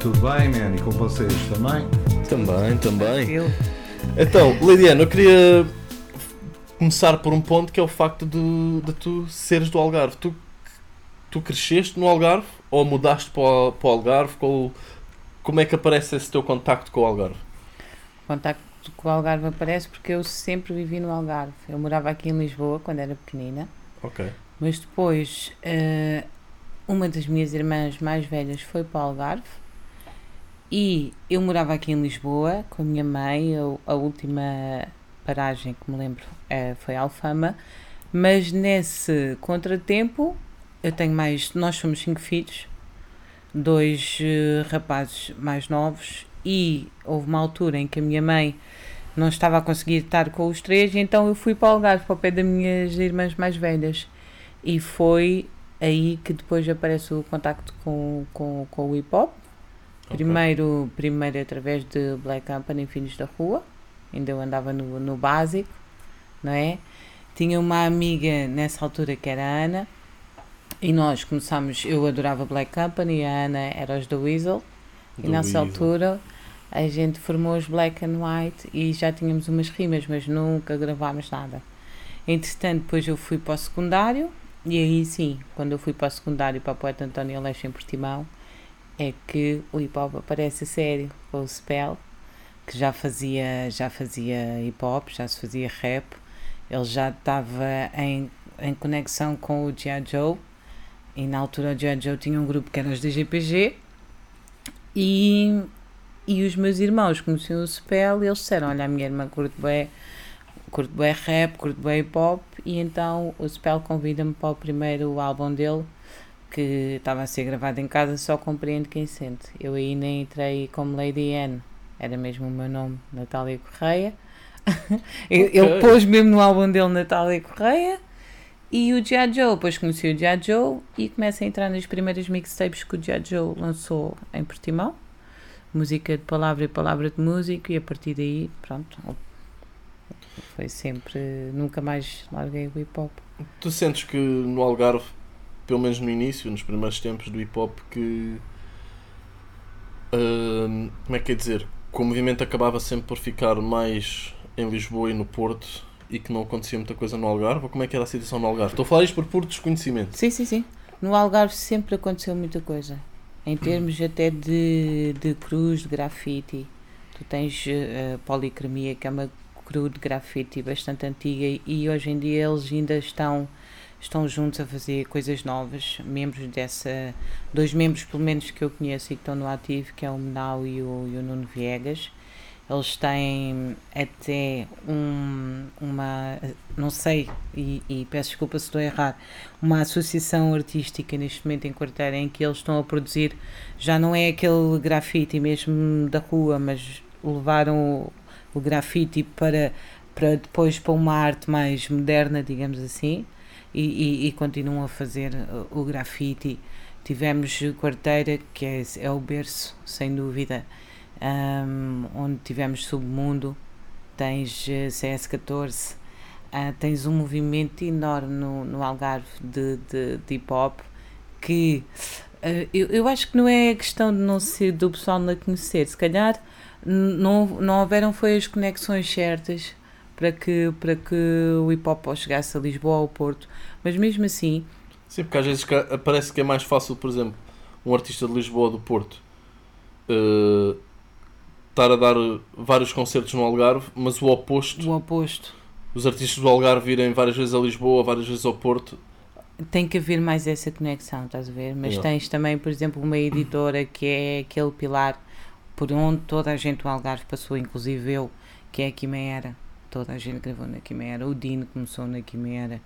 Tudo bem, man, e com vocês também? Também, também. Eu. Então, Lidiana, eu queria começar por um ponto que é o facto de, de tu seres do Algarve. Tu, tu cresceste no Algarve ou mudaste para o, para o Algarve? Qual, como é que aparece esse teu contacto com o Algarve? O contacto com o Algarve aparece porque eu sempre vivi no Algarve. Eu morava aqui em Lisboa quando era pequenina. Ok. Mas depois, uh, uma das minhas irmãs mais velhas foi para o Algarve e eu morava aqui em Lisboa com a minha mãe. Eu, a última paragem que me lembro uh, foi Alfama, mas nesse contratempo eu tenho mais. Nós somos cinco filhos, dois uh, rapazes mais novos e houve uma altura em que a minha mãe não estava a conseguir estar com os três, então eu fui para o Algarve, para o pé das minhas irmãs mais velhas. E foi aí que depois aparece o contacto com, com, com o hip hop. Okay. Primeiro, primeiro através de Black Company Filhos da Rua, ainda eu andava no, no básico, não é? Tinha uma amiga nessa altura que era a Ana, e nós começámos, eu adorava Black Company, a Ana era os da Weasel, do e nessa Weasel. altura a gente formou os Black and White e já tínhamos umas rimas, mas nunca gravámos nada. Entretanto, depois eu fui para o secundário, e aí sim, quando eu fui para o secundário para o poeta António Aleixo em Portimão, é que o hip hop aparece a sério com o Spell, que já fazia, já fazia hip hop, já se fazia rap, ele já estava em, em conexão com o G.I. Joe, e na altura o G.I. Joe tinha um grupo que era os DGPG, e, e os meus irmãos conheciam o Spell e eles disseram: Olha, a minha irmã curte bem curto bem rap, curto bem hip hop e então o Spell convida-me para o primeiro álbum dele que estava a ser gravado em casa, só compreendo quem sente. Eu aí nem entrei como Lady Anne, era mesmo o meu nome, Natália Correia. Okay. Ele pôs mesmo no álbum dele Natália Correia e o G.I. Joe, depois conheci o G.I. Joe e começa a entrar nas primeiras mixtapes que o G.I. Joe lançou em Portimão. Música de palavra e palavra de músico, e a partir daí, pronto, foi sempre. Nunca mais larguei o hip hop. Tu sentes que no Algarve, pelo menos no início, nos primeiros tempos do hip hop, que. Uh, como é que é dizer? Que o movimento acabava sempre por ficar mais em Lisboa e no Porto e que não acontecia muita coisa no Algarve? Ou como é que era a situação no Algarve? Estou a falar isto por puro desconhecimento. Sim, sim, sim. No Algarve sempre aconteceu muita coisa. Em termos até de, de cruz, de grafite. Tu tens uh, policromia, que é uma crew de grafite bastante antiga e hoje em dia eles ainda estão estão juntos a fazer coisas novas, membros dessa, dois membros pelo menos que eu conheço e que estão no ativo, que é o Menal e o, e o Nuno Viegas. Eles têm até um, uma, não sei, e, e, peço desculpa se estou a errar, uma associação artística neste momento em Quarteira em que eles estão a produzir, já não é aquele grafite mesmo da rua, mas levaram o grafite para, para depois para uma arte mais moderna, digamos assim, e, e, e continuam a fazer o grafite. Tivemos Quarteira, que é, é o berço, sem dúvida, um, onde tivemos Submundo, tens eh, CS14, uh, ah, tens um movimento enorme no, no Algarve de, de, de hip hop que uh, eu, eu acho que não é questão de não ser do pessoal não conhecer, se calhar não, não houveram foi as conexões certas para que, para que o hip hop chegasse a Lisboa ou Porto, mas mesmo assim. Sim, porque às vezes parece que é mais fácil, por exemplo, um artista de Lisboa ou do Porto uh, estar a dar vários concertos no Algarve, mas o oposto. O oposto. Os artistas do Algarve virem várias vezes a Lisboa, várias vezes ao Porto. Tem que haver mais essa conexão, estás a ver? Mas tens também, por exemplo, uma editora que é aquele pilar por onde toda a gente do Algarve passou, inclusive eu, que é a Quimera. Toda a gente gravou na Quimera. O Dino começou na Quimera.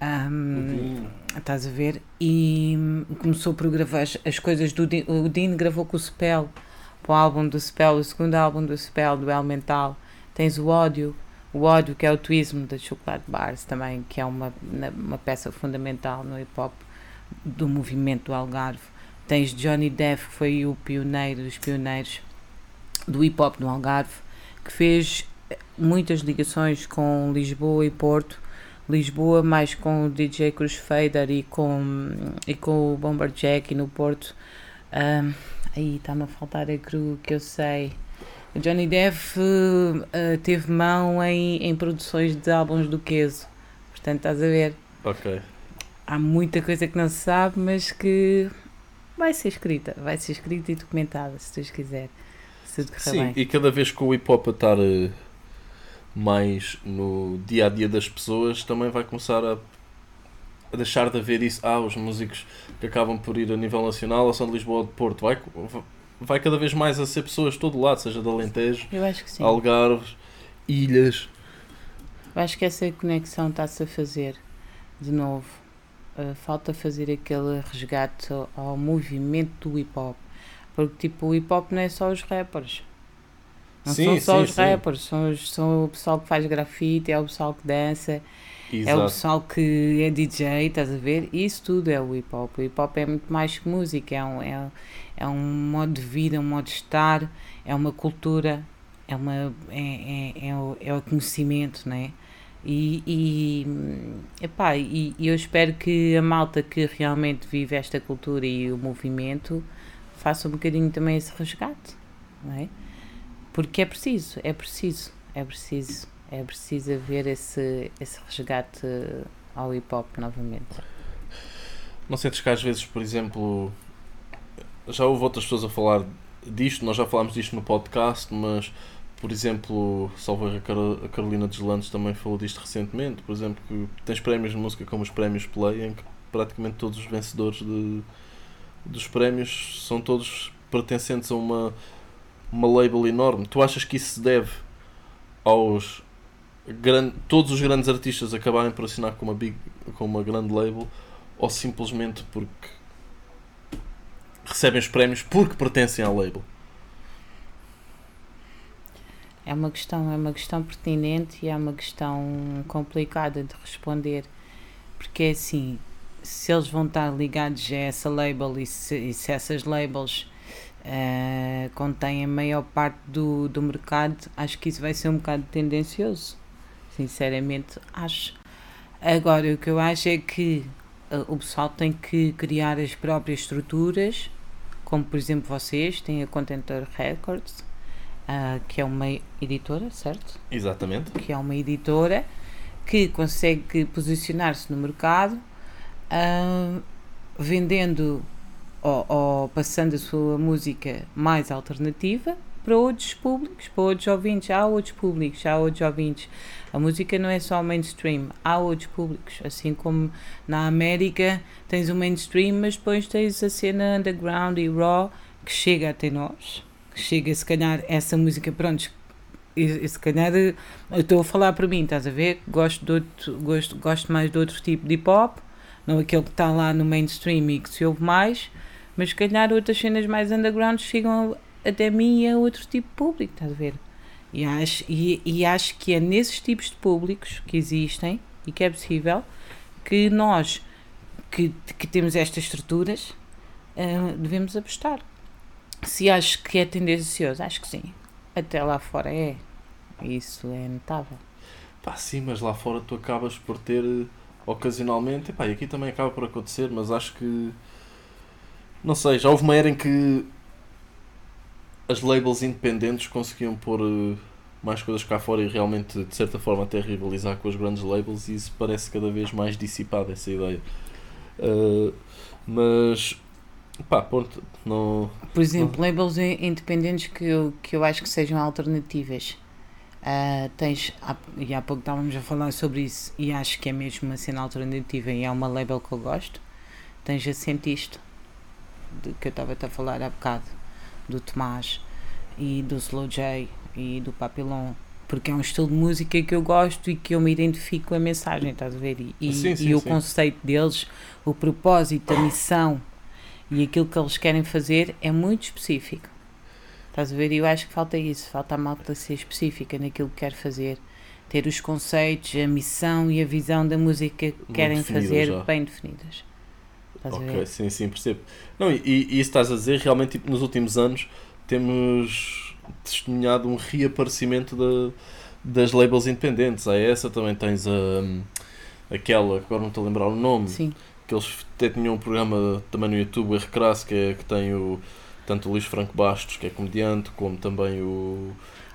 Um, estás a ver? E começou por gravar as, as coisas do Dino. O Dino gravou com o Spell, para o álbum do Spell, o segundo álbum do Spell, do Elemental. Tens o Ódio, o Ódio, que é o Tuismo da Chocolate Bars também, que é uma, uma peça fundamental no hip hop do movimento do Algarve. Tens Johnny Depp, que foi o pioneiro dos pioneiros do hip hop no Algarve, que fez muitas ligações com Lisboa e Porto. Lisboa mais com o DJ Cruz Fader e com, e com o Bomber Jack e no Porto Um, aí está-me a faltar a cru que eu sei. O Johnny Depp uh, teve mão em, em produções de álbuns do Queso. Portanto, estás a ver? Ok. Há muita coisa que não se sabe, mas que vai ser escrita. Vai ser escrita e documentada, se Deus quiser. Se Sim, bem. e cada vez que o hip hop a estar eh, mais no dia a dia das pessoas, também vai começar a, a deixar de haver isso. Ah, os músicos que acabam por ir a nível nacional ou são de Lisboa ou de Porto. Vai, vai cada vez mais a ser pessoas de todo lado, seja de Alentejo. Algarves, Ilhas. Eu acho que essa conexão está-se a fazer de novo. Uh, falta fazer aquele resgate ao, ao movimento do hip hop. Porque, tipo, o hip hop não é só os rappers. Não Sim, são só sim, os sim. rappers, são, são o pessoal que faz grafite, é o pessoal que dança, é o Exato. pessoal que é DJ, estás a ver? Isso tudo é o hip hop. O hip hop é muito mais que música, é um, é, é um modo de vida, um modo de estar, é uma cultura, é, uma, é, é, é, o, é o conhecimento, não é? E, e, epá, e, e eu espero que a malta que realmente vive esta cultura e o movimento faça um bocadinho também esse resgate, não é? Porque é preciso, é preciso, é preciso, é preciso haver esse, esse resgate ao hip hop novamente. Não sentes que às vezes, por exemplo, já houve outras pessoas a falar disto, nós já falámos disto no podcast, mas, por exemplo, salvo a Carolina Deslandes também falou disto recentemente, por exemplo, que tens prémios de música como os prémios Play, em que praticamente todos os vencedores de, dos prémios são todos pertencentes a uma, uma label enorme. Tu achas que isso se deve aos gran- todos os grandes artistas acabarem por assinar com uma, big, com uma grande label ou simplesmente porque recebem os prémios porque pertencem à label? É uma questão, é uma questão pertinente e é uma questão complicada de responder, porque é assim, se eles vão estar ligados a essa label e se, e se essas labels eh, contêm a maior parte do, do mercado, acho que isso vai ser um bocado tendencioso. Sinceramente, acho. Agora, o que eu acho é que eh, o pessoal tem que criar as próprias estruturas, como por exemplo vocês têm a Contentor Records, ah, que é uma editora, certo? Exatamente. Que é uma editora que consegue posicionar-se no mercado ah, vendendo ou, ou passando a sua música mais alternativa para outros públicos, para outros ouvintes. Há outros públicos, há outros ouvintes. A música não é só mainstream, há outros públicos. Assim como na América tens o mainstream, mas depois tens a cena underground e raw que chega até nós. Chega, se calhar, essa música, pronto, e, e se calhar eu estou a falar para mim, estás a ver? Gosto, de outro, gosto, gosto mais de outro tipo de hip hop, não aquele que está lá no mainstream e que se ouve mais, mas se calhar outras cenas mais underground chegam até mim e a outro tipo de público, estás a ver? E acho, e, e acho que é nesses tipos de públicos que existem e que é possível que nós que, que temos estas estruturas ah, devemos apostar. Se acho que é tendencioso, acho que sim. Até lá fora é. Isso é notável. Pá, sim, mas lá fora tu acabas por ter eh, ocasionalmente, epá, e aqui também acaba por acontecer, mas acho que não sei, já houve uma era em que as labels independentes conseguiam pôr eh, mais coisas cá fora e realmente de certa forma até rivalizar com as grandes labels e isso parece cada vez mais dissipado essa ideia. Eh, mas pá, pronto, não. Por exemplo, labels in- independentes que eu, que eu acho que sejam alternativas. Ah, tens, e há pouco estávamos a falar sobre isso, e acho que é mesmo uma cena alternativa e é uma label que eu gosto. Tens a Sentisto, de, que eu estava a falar há bocado, do Tomás e do Slow J e do Papillon, porque é um estilo de música que eu gosto e que eu me identifico com a mensagem, estás a ver? E, e, Sim, sim, e o sim. conceito deles, o propósito, a missão e aquilo que eles querem fazer é muito específico. Estás a ver? E eu acho que falta isso, falta a malta ser específica naquilo que quer fazer, ter os conceitos, a missão e a visão da música que Muito querem fazer já. bem definidas. Estás a Ok, sim, sim, percebo. Não, e, e isso estás a dizer, realmente tipo, nos últimos anos temos testemunhado um reaparecimento da, das labels independentes. Há essa, também tens a, aquela, agora não estou a lembrar o nome, Sim, que eles até tinham um programa também no YouTube, o R Crass, que, é, que tem o, tanto o Luís Franco Bastos, que é comediante, como também o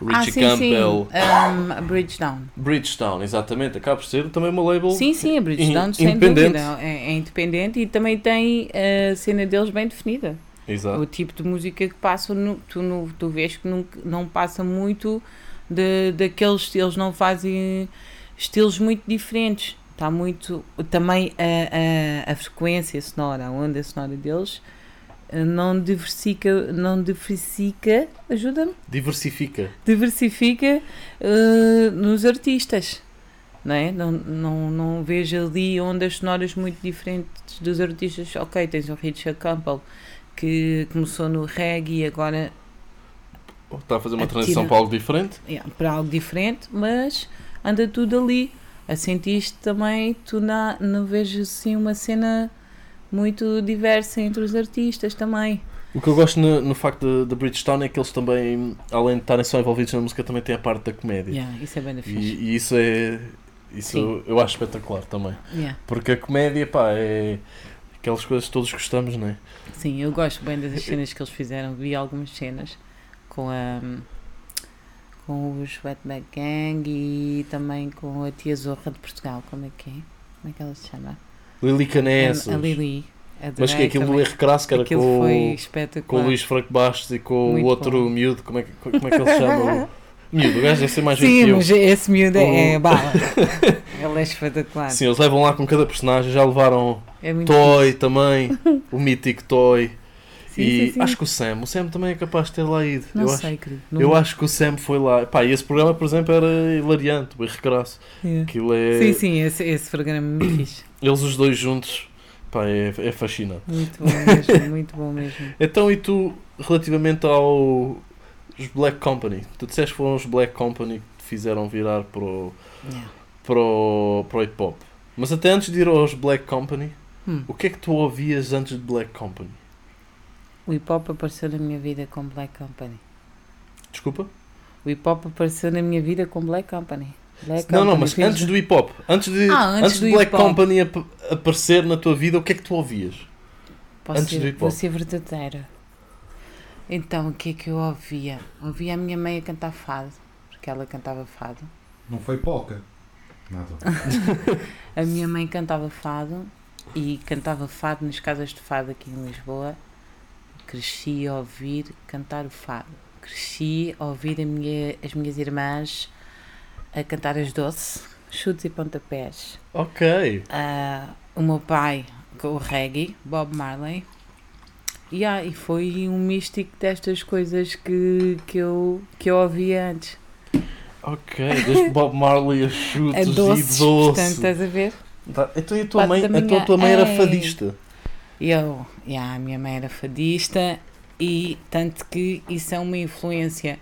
ah, Richie sim, Campbell. sim. Um, Bridgetown. Bridgestone, exatamente, acaba por ser também uma label. Sim, sim, a Bridgestone, in- sem independente. dúvida. É, é independente e também tem a cena deles bem definida. Exato. O tipo de música que passam, nu- tu, nu- tu vês que nunca- não passa muito de, daqueles, eles não fazem estilos muito diferentes. Está muito. Também a, a, a frequência sonora, a onda sonora deles eh, não diversifica, não diversifica, ajuda-me, Diversifica. diversifica eh, nos artistas. Não, é? não, não, não vejo ali ondas sonoras muito diferentes dos artistas. Ok, tens o Richard Campbell que começou no reggae e agora Está a fazer uma transição para algo diferente. yeah, para algo diferente, mas anda tudo ali. A sentiste também, tu na, não vejo assim uma cena muito diversa entre os artistas também. O que eu gosto no, no facto da Bridgestone é que eles também, além de estarem só envolvidos na música, também têm a parte da comédia. Yeah, isso é bem E, e isso é. Isso Sim. eu acho espetacular também. Yeah. Porque a comédia, pá, é aquelas coisas que todos gostamos, não é? Sim, eu gosto bem das cenas que eles fizeram. Vi algumas cenas com a com os Wetback Gang e também com a Tia Zorra de Portugal. Como é que é? Como é que ela se chama? Lili Canessas. A, a Lili. Mas que é aquilo do. R. Crasso, que era Aquilo com, com o Luís Franco Bastos e com Muito o outro bom. miúdo, como é, que, como é que ele se chama? Miúdo, o gajo deve ser mais Sim, mas esse miúdo é, é bala. Ele é espetacular. Sim, eles levam lá com cada personagem, já levaram É Toy também, o mítico Toy. Sim, e sim, sim. acho que o Sam, o Sam também é capaz de ter lá ido. Não eu sei, acho, querido. Não- eu acho que o Sam foi lá. Pá, e esse programa, por exemplo, era hilariante, o R. Crasso. É. Aquilo é. Sim, sim, esse, esse programa é muito fixe. Eles os dois juntos, pá, é, é fascinante. Muito bom mesmo, muito bom mesmo. Então, e tu, relativamente ao os Black Company, tu disseste que foram os Black Company que te fizeram virar para o, Yeah. para o, para o hip hop. Mas até antes de ir aos Black Company, Hum. o que é que tu ouvias antes de Black Company? O hip hop apareceu na minha vida com Black Company. Desculpa? O hip hop apareceu na minha vida com Black Company. Black Não, não, Company mas fez- antes do hip hop, antes de, Ah, antes antes do de Black. Company ap- aparecer na tua vida, o que é que tu ouvias? Posso antes ser, do hip Vou hop. ser verdadeira. Então, o que é que eu ouvia? Ouvia a minha mãe a cantar fado, porque ela cantava fado. Não foi polca. Nada. A minha mãe cantava fado e cantava fado nas casas de fado aqui em Lisboa. Cresci a ouvir cantar o fado. Cresci a ouvir a minha- as minhas irmãs a cantar as doce, chutes e pontapés. Ok. Ah, o meu pai com o reggae, Bob Marley. E, ah, e foi um místico destas coisas que, que, eu, que eu ouvia antes. Ok, desde Bob Marley a chutes A doces, e doce. portanto, estás a ver? Tá, Então e a tua Parte mãe, da então a tua mãe era Ei. fadista? Eu, yeah, a minha mãe era fadista e tanto que isso é uma influência,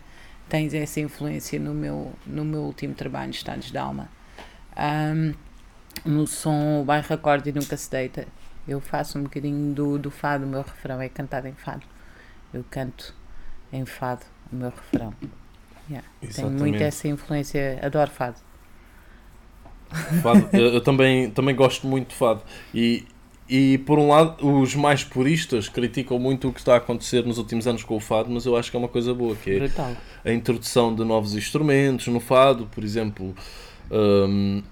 tens essa influência no meu, no meu último trabalho, Estados de Alma. Ahm, no som O Bairro Acorde e Nunca Se Deita, eu faço um bocadinho do, do fado, o meu refrão é cantado em fado. Eu canto em fado o meu refrão. Tenho muito essa influência, adoro fado. Fado. Eu, eu também, também gosto muito de fado. E, e por um lado, os mais puristas criticam muito o que está a acontecer nos últimos anos com o fado, mas eu acho que é uma coisa boa, que é Brutal. a introdução de novos instrumentos no fado, por exemplo. hum,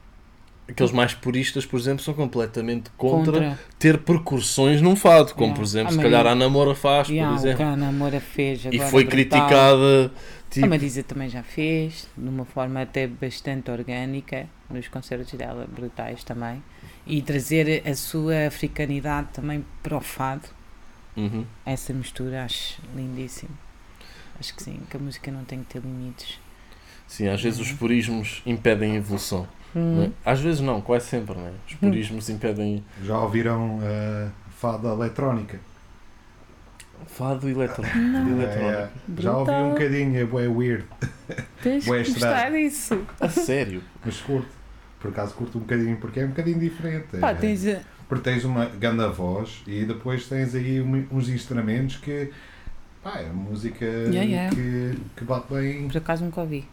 aqueles mais puristas, por exemplo, são completamente contra, ter percussões num fado, como Yeah. por exemplo, Ah, se calhar a Namora faz, Yeah, por exemplo. a Ana Moura fez E agora foi brutal. criticada. A Tipo, Marisa também já fez, de uma forma até bastante orgânica, nos concertos dela, brutais também. E trazer a sua africanidade também para o fado, uhum. essa mistura acho lindíssimo. Acho que sim, que a música não tem que ter limites. Sim, às vezes os Uhum. purismos impedem a evolução. é? Às vezes não, quase sempre, não é? Os purismos impedem Já ouviram a fada eletrónica? fado eletrónico. É, já ouvi um bocadinho, é weird, Tens que gostar estranho. disso. A sério? mas curto. Por acaso curto um bocadinho, porque é um bocadinho diferente. Pá, É- tens a- Porque tens uma grande voz e depois tens aí um- uns instrumentos que pá, é música yeah. Que, que bate bem. por acaso nunca ouvi.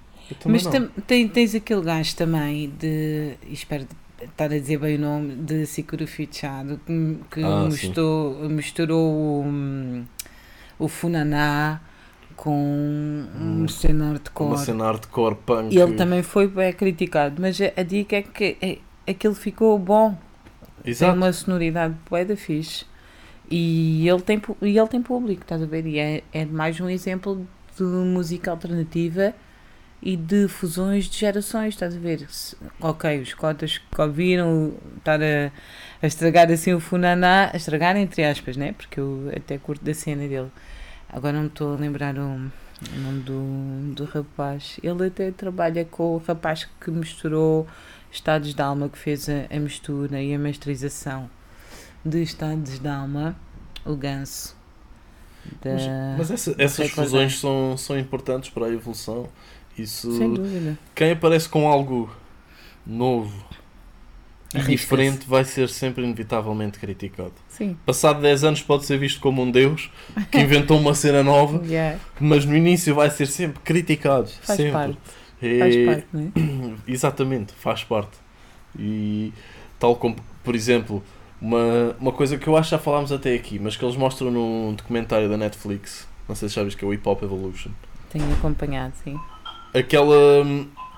Mas tam- tem- tens aquele gajo também de. Espero estar a dizer bem o nome, de Sikuru Fichado, que, que Ah, misturou, misturou o, hum, o Funaná com Hum, um cena Uma hardcore. cena hardcore punk. E ele também foi bem criticado, mas a, a dica é que é, aquilo ficou bom. Tem Exato. uma sonoridade bué da fixe. E ele tem, e ele tem público, estás a ver? E é, é mais um exemplo de música alternativa e de fusões de gerações, estás a ver? Ok, os cotas que ouviram estar a, a estragar assim o Funaná, a estragar entre aspas, né? Porque eu até curto da cena dele. Agora não me estou a lembrar o, o nome do, do rapaz. Ele até trabalha com o rapaz que misturou Estados de Alma, que fez a, a mistura e a masterização de Estados de Alma, o Ganso. Da... Mas, mas essa- essas fusões são, são importantes para a evolução. Isso, Sem dúvida. quem aparece com algo novo. Diferente vai ser sempre inevitavelmente criticado. Sim. Passado 10 anos pode ser visto como um deus que inventou uma cena nova, Yeah, mas no início vai ser sempre criticado. faz sempre. parte. É- Faz parte, não é? Exatamente, faz parte. E tal como, por exemplo, uma, uma coisa que eu acho que já falámos até aqui, mas que eles mostram num documentário da Netflix, não sei se sabes que é o Hip Hop Evolution. Tenho acompanhado, sim. Aquela,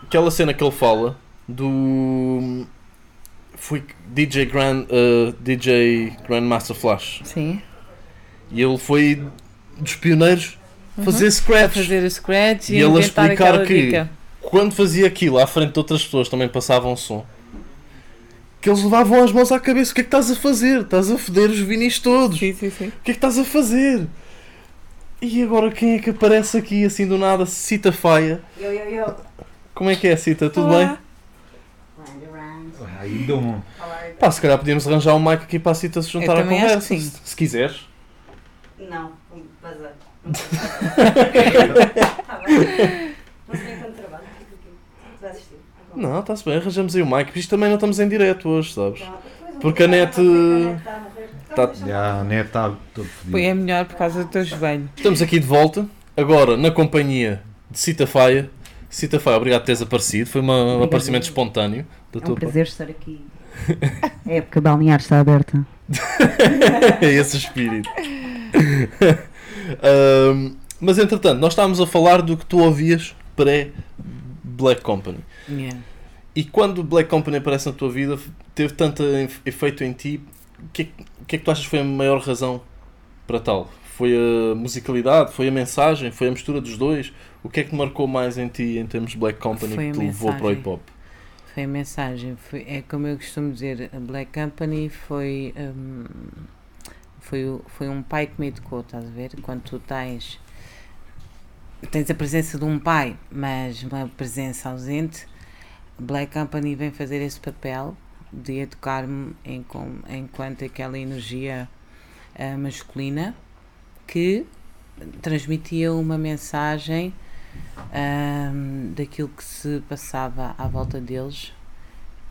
aquela cena que ele fala do. Foi DJ Grand, uh, DJ Grandmaster Flash. Sim. E ele foi dos pioneiros a Uhum. fazer A scratch. fazer o scratch e, E ele a explicar que- dica. quando fazia aquilo à frente de outras pessoas também passavam som que eles levavam as mãos à cabeça o que é que estás a fazer? Estás a foder os vinis todos Sim, sim, sim. o que é que estás a fazer? e agora quem é que aparece aqui assim do nada? Cita Faia Eu, eu, eu. como é que é Cita? Tudo Olá. bem? Dom. Olá. Pá, se calhar podíamos arranjar um mic aqui para a Cita se juntar Eu à também acho conversa que sim. se, se quiseres Não, um bazar. Está bem. Não sei quanto trabalho. Aqui. Quiser assistir. tá bom. não, está-se bem, arranjamos aí o mic isto também não estamos em direto hoje, sabes? Então, depois eu Porque a vou net- falar, a net está a morrer. Então, tá- deixa-me Já a net está todo fodido. Foi é melhor por causa do teu joelho. Estamos aqui de volta, agora na companhia de Cita Faia. Cita Faia, obrigado por teres aparecido. Foi uma- um aparecimento espontâneo da É um prazer estar aqui. A época balnear está aberta. é esse espírito. Ahm, mas entretanto, nós estávamos a falar do que tu ouvias pré-Black Company. Yeah. E quando Black Company aparece na tua vida, teve tanto efe- efeito em ti, o que, é que- é que tu achas que foi a maior razão para tal? Foi a musicalidade? Foi a mensagem? Foi a mistura dos dois? O que é que marcou mais em ti em termos de Black Company Foi que te levou para o hip hop? Foi a mensagem. Foi, é como eu costumo dizer, a Black Company foi, hum, foi, foi um pai que me educou, estás a ver? Quando tu tens, tens a presença de um pai, mas uma presença ausente, Black Company vem fazer esse papel de educar-me em, enquanto aquela energia ah, masculina que transmitia uma mensagem ahm, daquilo que se passava à volta deles,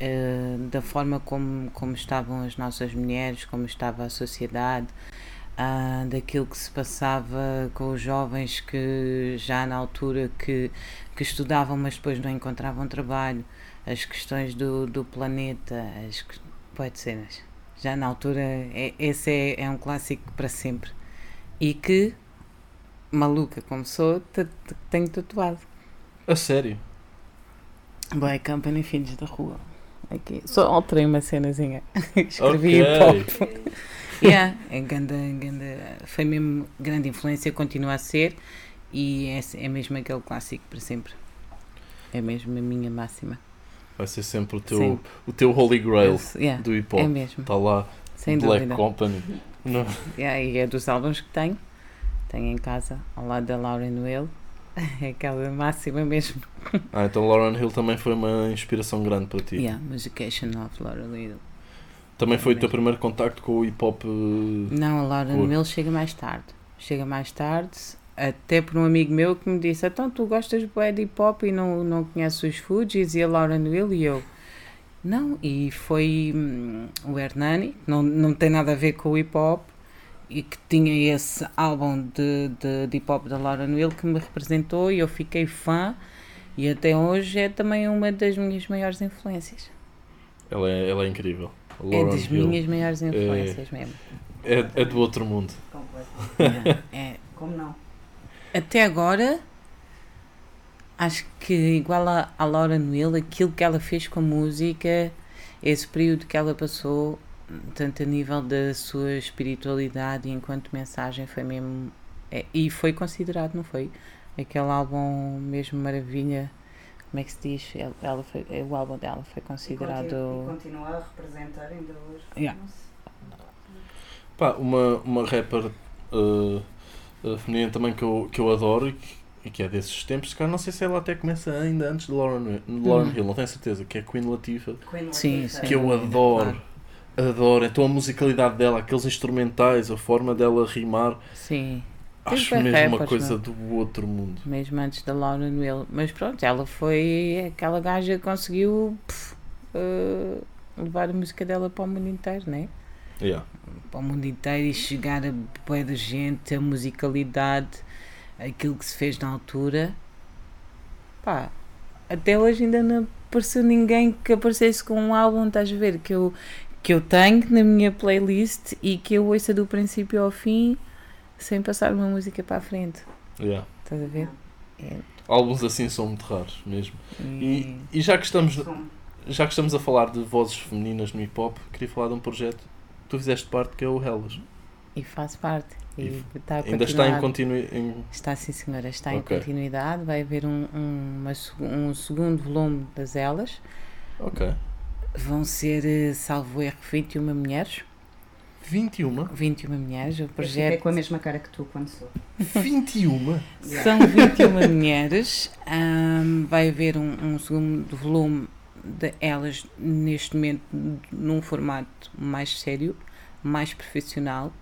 ah, da forma como, como estavam as nossas mulheres, como estava a sociedade, ah, daquilo que se passava com os jovens que já na altura que, que estudavam, mas depois não encontravam trabalho, as questões do, do planeta, as pode cenas. Já na altura, é, esse é, é um clássico para sempre. E que, maluca como sou, tenho tatuado. A sério? Black Company Filhos da Rua. Aqui. Só alterei uma cenazinha. Escrevi Ok. hip hop. yeah, é ganda, ganda, foi mesmo grande influência, continua a ser. E é, é mesmo aquele clássico para sempre. É mesmo a minha máxima. Vai ser sempre o teu, Sim. o teu Holy Grail yeah, do hip é hop. mesmo, Está lá, sem Black dúvida. Company. Não. Yeah, e é dos álbuns que tenho. Tenho em casa, ao lado da Lauren Will. É aquela máxima mesmo. Ah, então Lauren Hill também foi uma inspiração grande para ti. Yeah, Musication of Lauren Will. Também foi o teu primeiro contacto com o hip hop. eh, Não, a Lauren. Will chega mais tarde. Chega mais tarde, até por um amigo meu que me disse: Então tu gostas bué de hip hop e não, não conheces os Fugees e a Lauren Will? E eu: Não, e foi hum, o Hernani, não, não tem nada a ver com o hip hop, e que tinha esse álbum de, de, de hip hop da Lauren Will que me representou e eu fiquei fã. E até hoje é também uma das minhas maiores influências. Ela é, ela é incrível. É Lauryn das Hill minhas maiores influências mesmo. é, é do outro mundo. Completo. É, Como não? até agora, acho que igual a, a Laura Hill, aquilo que ela fez com a música, esse período que ela passou, tanto a nível da sua espiritualidade enquanto mensagem, foi mesmo. é, e foi considerado, não foi? Aquele álbum mesmo maravilha. Como é que se diz? Ela, ela foi, o álbum dela foi E considerado. continua, e continua a representar ainda hoje. Yeah. Não sei. Pá, uma, uma rapper uh, uh, feminina também que eu, que eu adoro e que, e que é desses tempos, cara, não sei se ela até começa ainda antes de Lauren, Lauren Hum. Hill, não tenho certeza, que é Queen Latifah, Queen Latifah. sim. que eu adoro. Adoro, então a musicalidade dela, aqueles instrumentais, a forma dela rimar, Sim, acho mesmo uma coisa não? do outro mundo. mesmo antes da Laura Hill. Mas pronto, ela foi aquela gaja que conseguiu pff, eh, levar a música dela para o mundo inteiro, né? Yeah. Para o mundo inteiro e chegar a boa da gente, a musicalidade, aquilo que se fez na altura. Pá, até hoje ainda não apareceu ninguém que aparecesse com um álbum, estás a ver? Que eu, que eu tenho na minha playlist e que eu ouça do princípio ao fim sem passar uma música para a frente. Yeah. Estás a ver? É, Álbuns assim são muito raros mesmo. E, e- e já, que estamos, já que estamos a falar de vozes femininas no hip hop, queria falar de um projeto que tu fizeste parte que é o Hellas. e faz parte. E, E está Ainda está em continuidade. Está sim, senhora, está Ok. em continuidade. Vai haver um, um, uma um segundo volume das elas. Ok. Vão ser, eh, salvo erro, 21 mulheres. 21? 21 mulheres. O Eu projeto com a mesma cara que tu quando sou. 21? são 21 mulheres. Ahm, vai haver um, um segundo volume de elas, neste momento, num formato mais sério, mais profissional,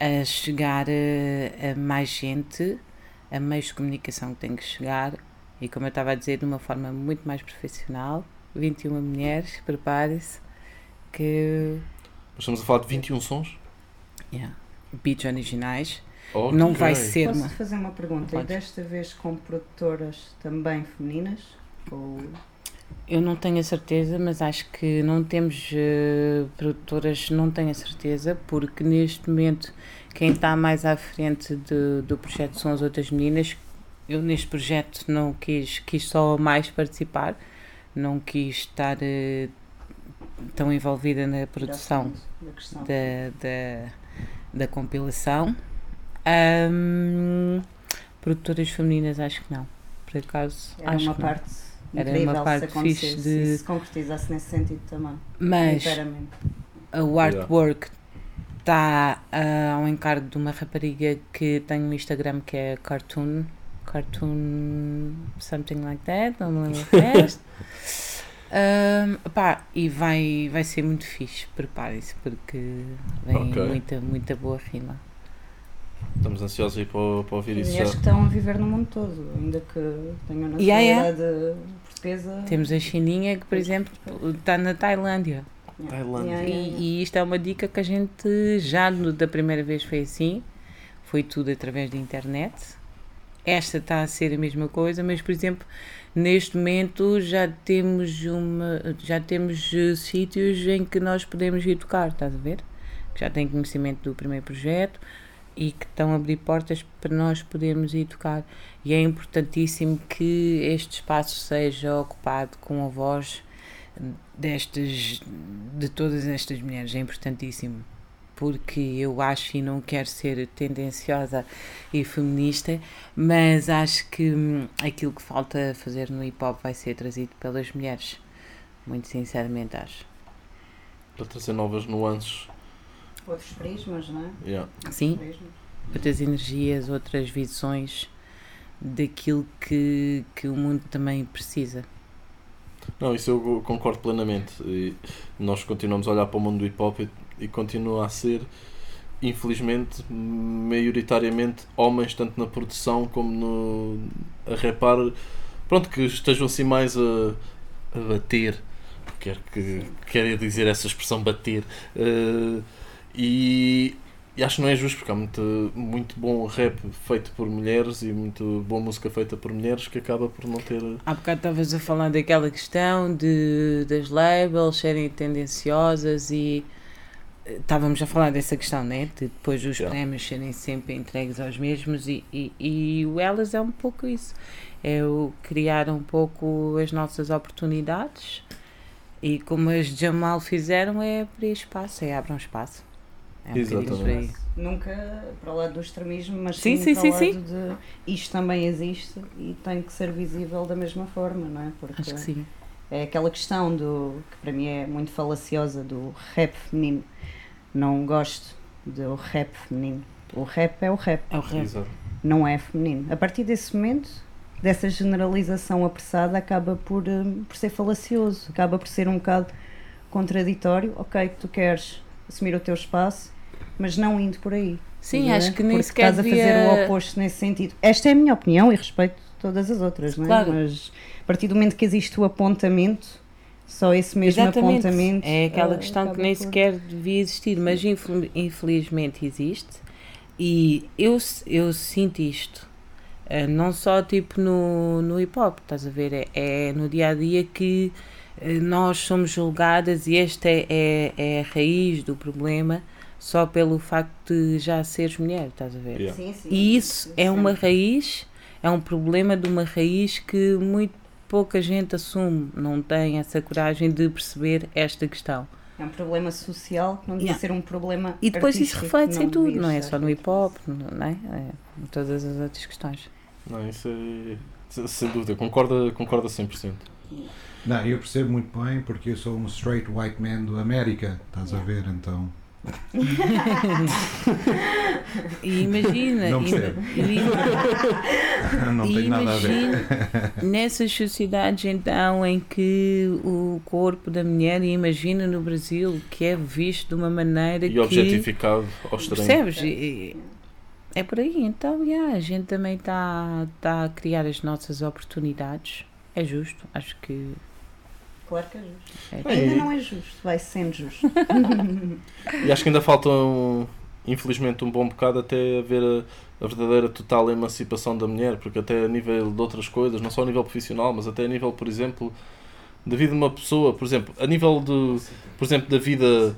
a chegar a, a mais gente, a meios de comunicação que tem que chegar. E como eu estava a dizer, de uma forma muito mais profissional. 21 mulheres, prepare-se que Mas estamos a falar de 21 sons? yeah, beats originais. Ok. Não vai ser Posso uma. fazer uma pergunta? Podes. E desta vez com produtoras também femininas? Ou... Eu não tenho a certeza, mas acho que não temos eh, produtoras, não tenho a certeza, porque neste momento quem está mais à frente de- do projeto são as outras meninas. Eu neste projeto não quis, quis só mais participar, não quis estar eh, tão envolvida na produção Da da, da, compilação. Ahm, produtoras femininas acho que não, por acaso Era acho uma que não. parte Era incrível uma parte se fixe de- e se concretizasse nesse sentido também. Mas o artwork está ao encargo de uma rapariga que tem um Instagram que é Cartoon. Cartoon something like that, não me lembro o resto. Ahm, pá, e vai, vai ser muito fixe, prepare-se, porque vem Ok. muita, muita boa rima. Estamos ansiosos aí para, para ouvir E isso mulheres já. que estão a viver no mundo todo, ainda que tenham Yeah, yeah. nacionalidade portuguesa. Temos a Chininha que, por exemplo, está na Tailândia. Yeah. Tailândia. Yeah, yeah, E, yeah. e isto é uma dica que a gente já no- da primeira vez foi assim, foi tudo através da internet. Esta está a ser a mesma coisa, mas por exemplo, neste momento já temos uma, já temos eh, sítios em que nós podemos ir tocar, estás a ver? Que já têm conhecimento do primeiro projeto e que estão a abrir portas para nós podermos ir tocar. E é importantíssimo que este espaço seja ocupado com a voz destas de todas estas mulheres é importantíssimo porque eu acho e não quero ser tendenciosa e feminista mas acho que hum, aquilo que falta fazer no hip hop vai ser trazido pelas mulheres muito sinceramente acho Para trazer novas nuances. Outros prismas, não é? Yeah. sim Prismas. outras energias outras visões daquilo que, que o mundo também precisa Não, isso eu concordo plenamente. E nós continuamos a olhar para o mundo do hip hop e, e continua a ser, infelizmente, maioritariamente homens, tanto na produção como no, a rapar. Pronto, que estejam assim mais a, a bater. Quero que quero dizer essa expressão bater. Eh, e e acho que não é justo porque há muito, muito bom rap feito por mulheres e muito boa música feita por mulheres que acaba por não ter. Há bocado estavas a falar daquela questão de, das labels serem tendenciosas e eh, estávamos a falar dessa questão, né? De depois os Yeah. prémios serem sempre entregues aos mesmos e, e, e o Elas é um pouco isso. É o criar um pouco as nossas oportunidades e como as Jamal fizeram é abrir espaço, é abrir um espaço. É um. Exatamente. Nunca para o lado do extremismo, mas Sim, sim, sim, para sim, o lado sim. de isto também existe e tem que ser visível da mesma forma, não é? Porque Acho que sim. É aquela questão do que para mim é muito falaciosa do rap feminino. Não gosto do rap feminino. O rap é o rap, É o rap. Exato. não é feminino. A partir desse momento, dessa generalização apressada, acaba por, hum, por ser falacioso, acaba por ser um bocado contraditório. Ok, tu queres assumir o teu espaço, mas não indo por aí. Sim, é? acho que nem Porque sequer estás a fazer devia- o oposto nesse sentido. Esta é a minha opinião e respeito todas as outras, não é? Claro. Mas a partir do momento que existe o apontamento, só esse mesmo Exatamente. apontamento. É aquela eh, questão que nem por- sequer devia existir, mas infel- infelizmente existe. E eu, eu sinto isto, eh, não só tipo no, no hip hop, estás a ver? É, é no dia a dia que eh, nós somos julgadas e esta é, é, é a raiz do problema só pelo facto de já seres mulher, estás a ver? Yeah. Sim, sim, E isso é uma raiz, é um problema de uma raiz que muito pouca gente assume, não tem essa coragem de perceber esta questão. É um problema social que não devia Yeah. ser um problema. E depois isso reflete-se em tudo, não é só no hip hop, não é? É em todas as outras questões. Não, isso é. se- Sem dúvida, concorda, concorda 100%. Não, eu percebo muito bem porque eu sou um straight white man do América, estás a ver? Então. E imagina, Não e- percebo. e- Não tem nada a ver. nessas sociedades então em que o corpo da mulher, e imagina no Brasil, que é visto de uma maneira E que objetificado ao extremo. Percebes? E- É por aí, então, yeah, a gente também está tá a criar as nossas oportunidades. É justo, acho que Claro que é justo. é. Ainda não é justo, vai sendo justo. E acho que ainda falta, um, infelizmente, um bom bocado até haver a, a verdadeira total emancipação da mulher, porque até a nível de outras coisas, não só a nível profissional, mas até a nível, por exemplo, da vida de uma pessoa, por exemplo, a nível de, por exemplo, da vida,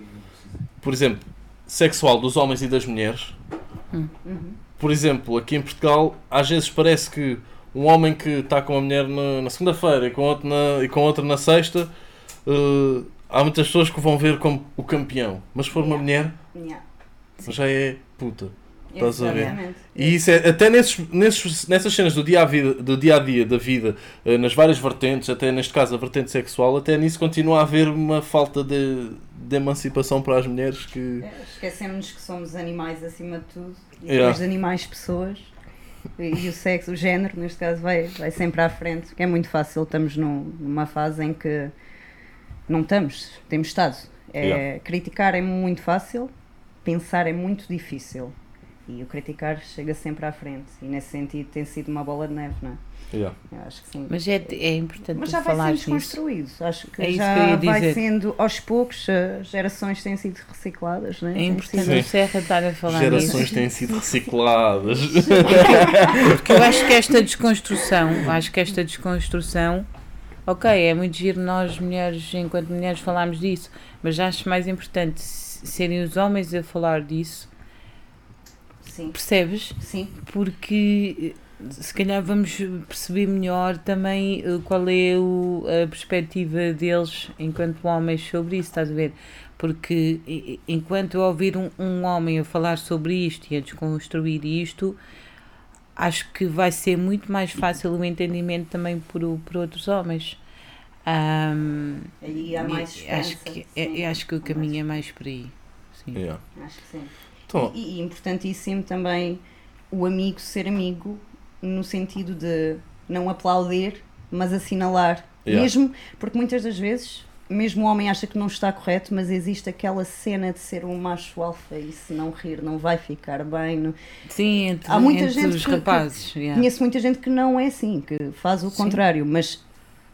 por exemplo, sexual dos homens e das mulheres. Uhum. Por exemplo, aqui em Portugal, às vezes parece que um homem que está com uma mulher na, na segunda-feira e com outro na, e com outra na sexta, eh, há muitas pessoas que o vão ver como o campeão. Mas se for uma mulher, Yeah. já é puta. Estás a ver? E isso é, até nesses, nesses, nessas cenas do dia, a vida, do dia a dia da vida, eh, nas várias vertentes, até neste caso a vertente sexual, até nisso continua a haver uma falta de, de emancipação para as mulheres que. É, Esquecemos que somos animais acima de tudo e Yeah. depois de animais, pessoas. E, o sexo, o género, neste caso, vai, vai sempre à frente, porque é muito fácil. Estamos num- numa fase em que não estamos, temos estado. É, Yeah. Criticar é muito fácil, pensar é muito difícil. E o criticar chega sempre à frente. E nesse sentido tem sido uma bola de neve, não é? Yeah. Eu acho que sim. Mas é, é importante Mas já vai sendo desconstruído. Acho que É isso já que eu ia vai dizer. sendo aos poucos, as gerações têm sido recicladas, não é? É importante o Serra estar a falar Gerações nisso. têm sido recicladas. Porque eu acho que esta desconstrução, acho que esta desconstrução, ok, é muito giro nós mulheres, enquanto mulheres, falarmos disso, mas acho mais importante serem os homens a falar disso, Sim, percebes? sim. Porque eh, se calhar vamos perceber melhor também eh, qual é o- a perspectiva deles enquanto homens sobre isso, estás a ver? Porque enquanto eu ouvir um, um homem a falar sobre isto e a desconstruir isto, acho que vai ser muito mais fácil o entendimento também por, o- por outros homens. Aí há mais esperança. acho que, sim. é- eu acho que o caminho é mais por aí. Sim. Yeah. Acho que sim. E, e importantíssimo também o amigo ser amigo no sentido de não aplaudir, mas assinalar. Yeah. Mesmo, porque muitas das vezes, mesmo o homem acha que não está correto, mas existe aquela cena de ser um macho alfa e se não rir não vai ficar bem. não- Sim, entre, Há muita entre gente os que- rapazes. yeah. Conheço muita gente que não é assim, que faz o Sim. contrário, mas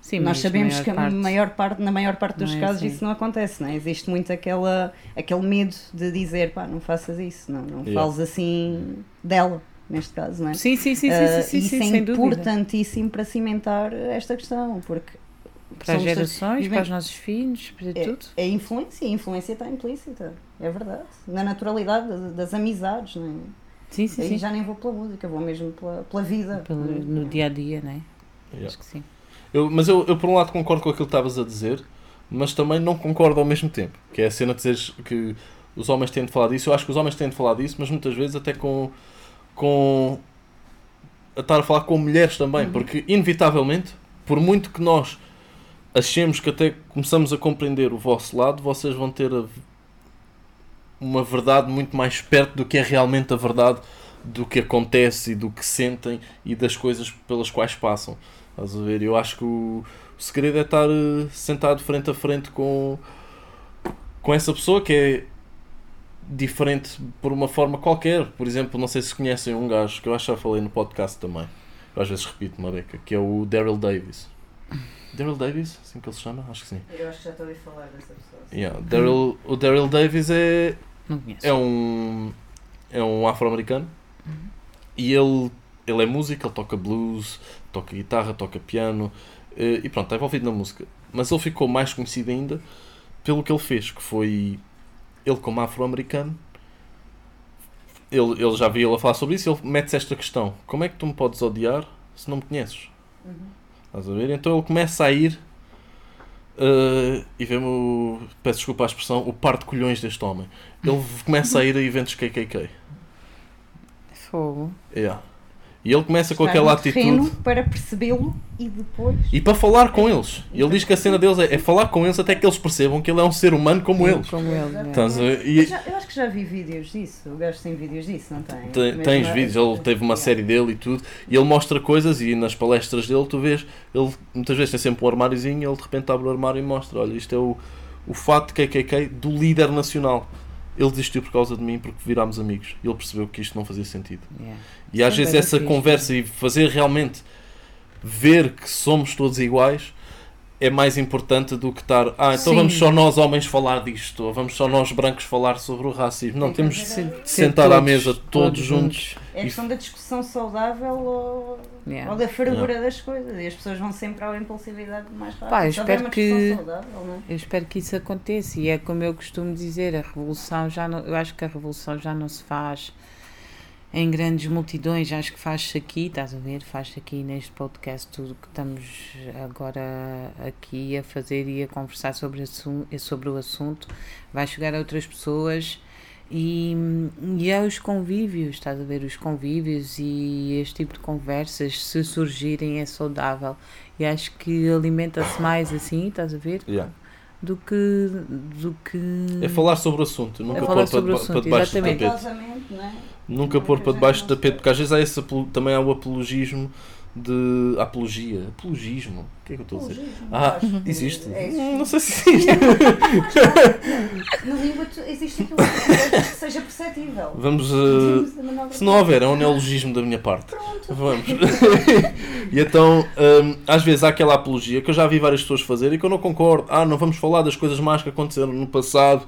Sim, Nós sabemos maior que a parte- maior parte, na maior parte dos Não é casos assim. isso não acontece, não é? Existe muito aquela, aquele medo de dizer, pá, não faças isso, não, não Yeah. fales assim dela, neste caso, não é? Sim, sim, sim, sim, Ah, sim, sim, isso é sem dúvida. importantíssimo para cimentar esta questão, porque Para as gerações, para os nossos filhos, para é, tudo. é influência, a influência está implícita, é verdade, na naturalidade das, das amizades, não é? Sim, sim, Aí sim. já nem vou pela música, vou mesmo pela, pela vida. Pelo- no dia a dia, não é? Yeah. Acho que sim. Eu- mas eu, eu, por um lado, concordo com aquilo que estavas a dizer, mas também não concordo ao mesmo tempo. Que é a cena de dizeres que os homens têm de falar disso. Eu acho que os homens têm de falar disso, mas muitas vezes até com. com a estar a falar com mulheres também, Uhum. porque, inevitavelmente, por muito que nós achemos que até começamos a compreender o vosso lado, vocês vão ter a- uma verdade muito mais perto do que é realmente a verdade do que acontece e do que sentem e das coisas pelas quais passam. Estás a ver? Eu acho que o, o segredo é estar eh, sentado frente a frente com, com essa pessoa que é diferente por uma forma qualquer. Por exemplo, não sei se conhecem um gajo que eu acho que já falei no podcast também. Eu às vezes repito uma beca, que é o Daryl Davis. Daryl Davis? Assim que ele se chama? Acho que sim. Eu acho que já estou a ouvir falar dessa pessoa. Yeah, Daryl- o Daryl Davis é, Não conheço. é um é um afro-americano e ele ele é músico, ele toca blues, toca guitarra, toca piano eh, e pronto, está envolvido na música. Mas ele ficou mais conhecido ainda pelo que ele fez, que foi ele como afro-americano. Ele, ele já viu ele a falar sobre isso, ele mete-se esta questão: como é que tu me podes odiar se não me conheces? Uhum. Estás a ver? Então ele começa a ir eh, e vê-me o. Peço desculpa a expressão, o par de colhões deste homem. Ele começa a ir a eventos KKK. Fogo. Yeah. E ele começa com aquela atitude. para percebê-lo e depois. E para falar com eles. Ele diz que a cena deles é, é falar com eles até que eles percebam que ele é um ser humano como eles. Como ele. é. E já- eu acho que já vi vídeos disso. O gajo tem vídeos disso, não tem? tem- Mesmo tens vídeos, ele teve uma série dele e tudo. E ele mostra coisas e nas palestras dele tu vês, ele muitas vezes tem sempre um armáriozinho e ele de repente abre o armário e mostra, olha, isto é o, o fato KKK do líder nacional. Ele desistiu por causa de mim porque virámos amigos. Ele percebeu que isto não fazia sentido. Yeah. E às Sim, vezes bem essa fixe. conversa e fazer realmente ver que somos todos iguais é mais importante do que estar, ah, então Sim. vamos só nós homens falar disto, ou vamos só nós brancos falar sobre o racismo. Não, que temos de sentar à todos- mesa todos juntos. É questão da discussão saudável ou, Yeah. ou da fargura das coisas. E as pessoas vão sempre à impulsividade mais rápido. Pá, eu espero que- saudável, não é? Eu espero que isso aconteça e é como eu costumo dizer, a revolução já não, eu acho que a revolução já não se faz em grandes multidões, acho que faz-se aqui, estás a ver? Faz-se aqui neste podcast tudo que estamos agora aqui a fazer e a conversar sobre, sobre o assunto, vai chegar a outras pessoas e, e é os convívios, estás a ver? Os convívios e este tipo de conversas, se surgirem, é saudável. E acho que alimenta-se mais assim, estás a ver? Yeah. Do que. Do que É falar sobre o assunto, nunca É falar pôr para, para debaixo do tapete. Não é? Nunca pôr para debaixo do tapete, porque às vezes há esse, também há o apologismo de apologia. Apologismo? O que é que eu estou a dizer? Apologismo, Ah, existe? é Não sei se existe. Na língua existe aquilo que seja perceptível. Vamos. uh, se não houver, é um neologismo da minha parte. Pronto. Vamos. e então, hum, às vezes há aquela apologia que eu já vi várias pessoas fazer e que eu não concordo. Ah, não vamos falar das coisas más que aconteceram no passado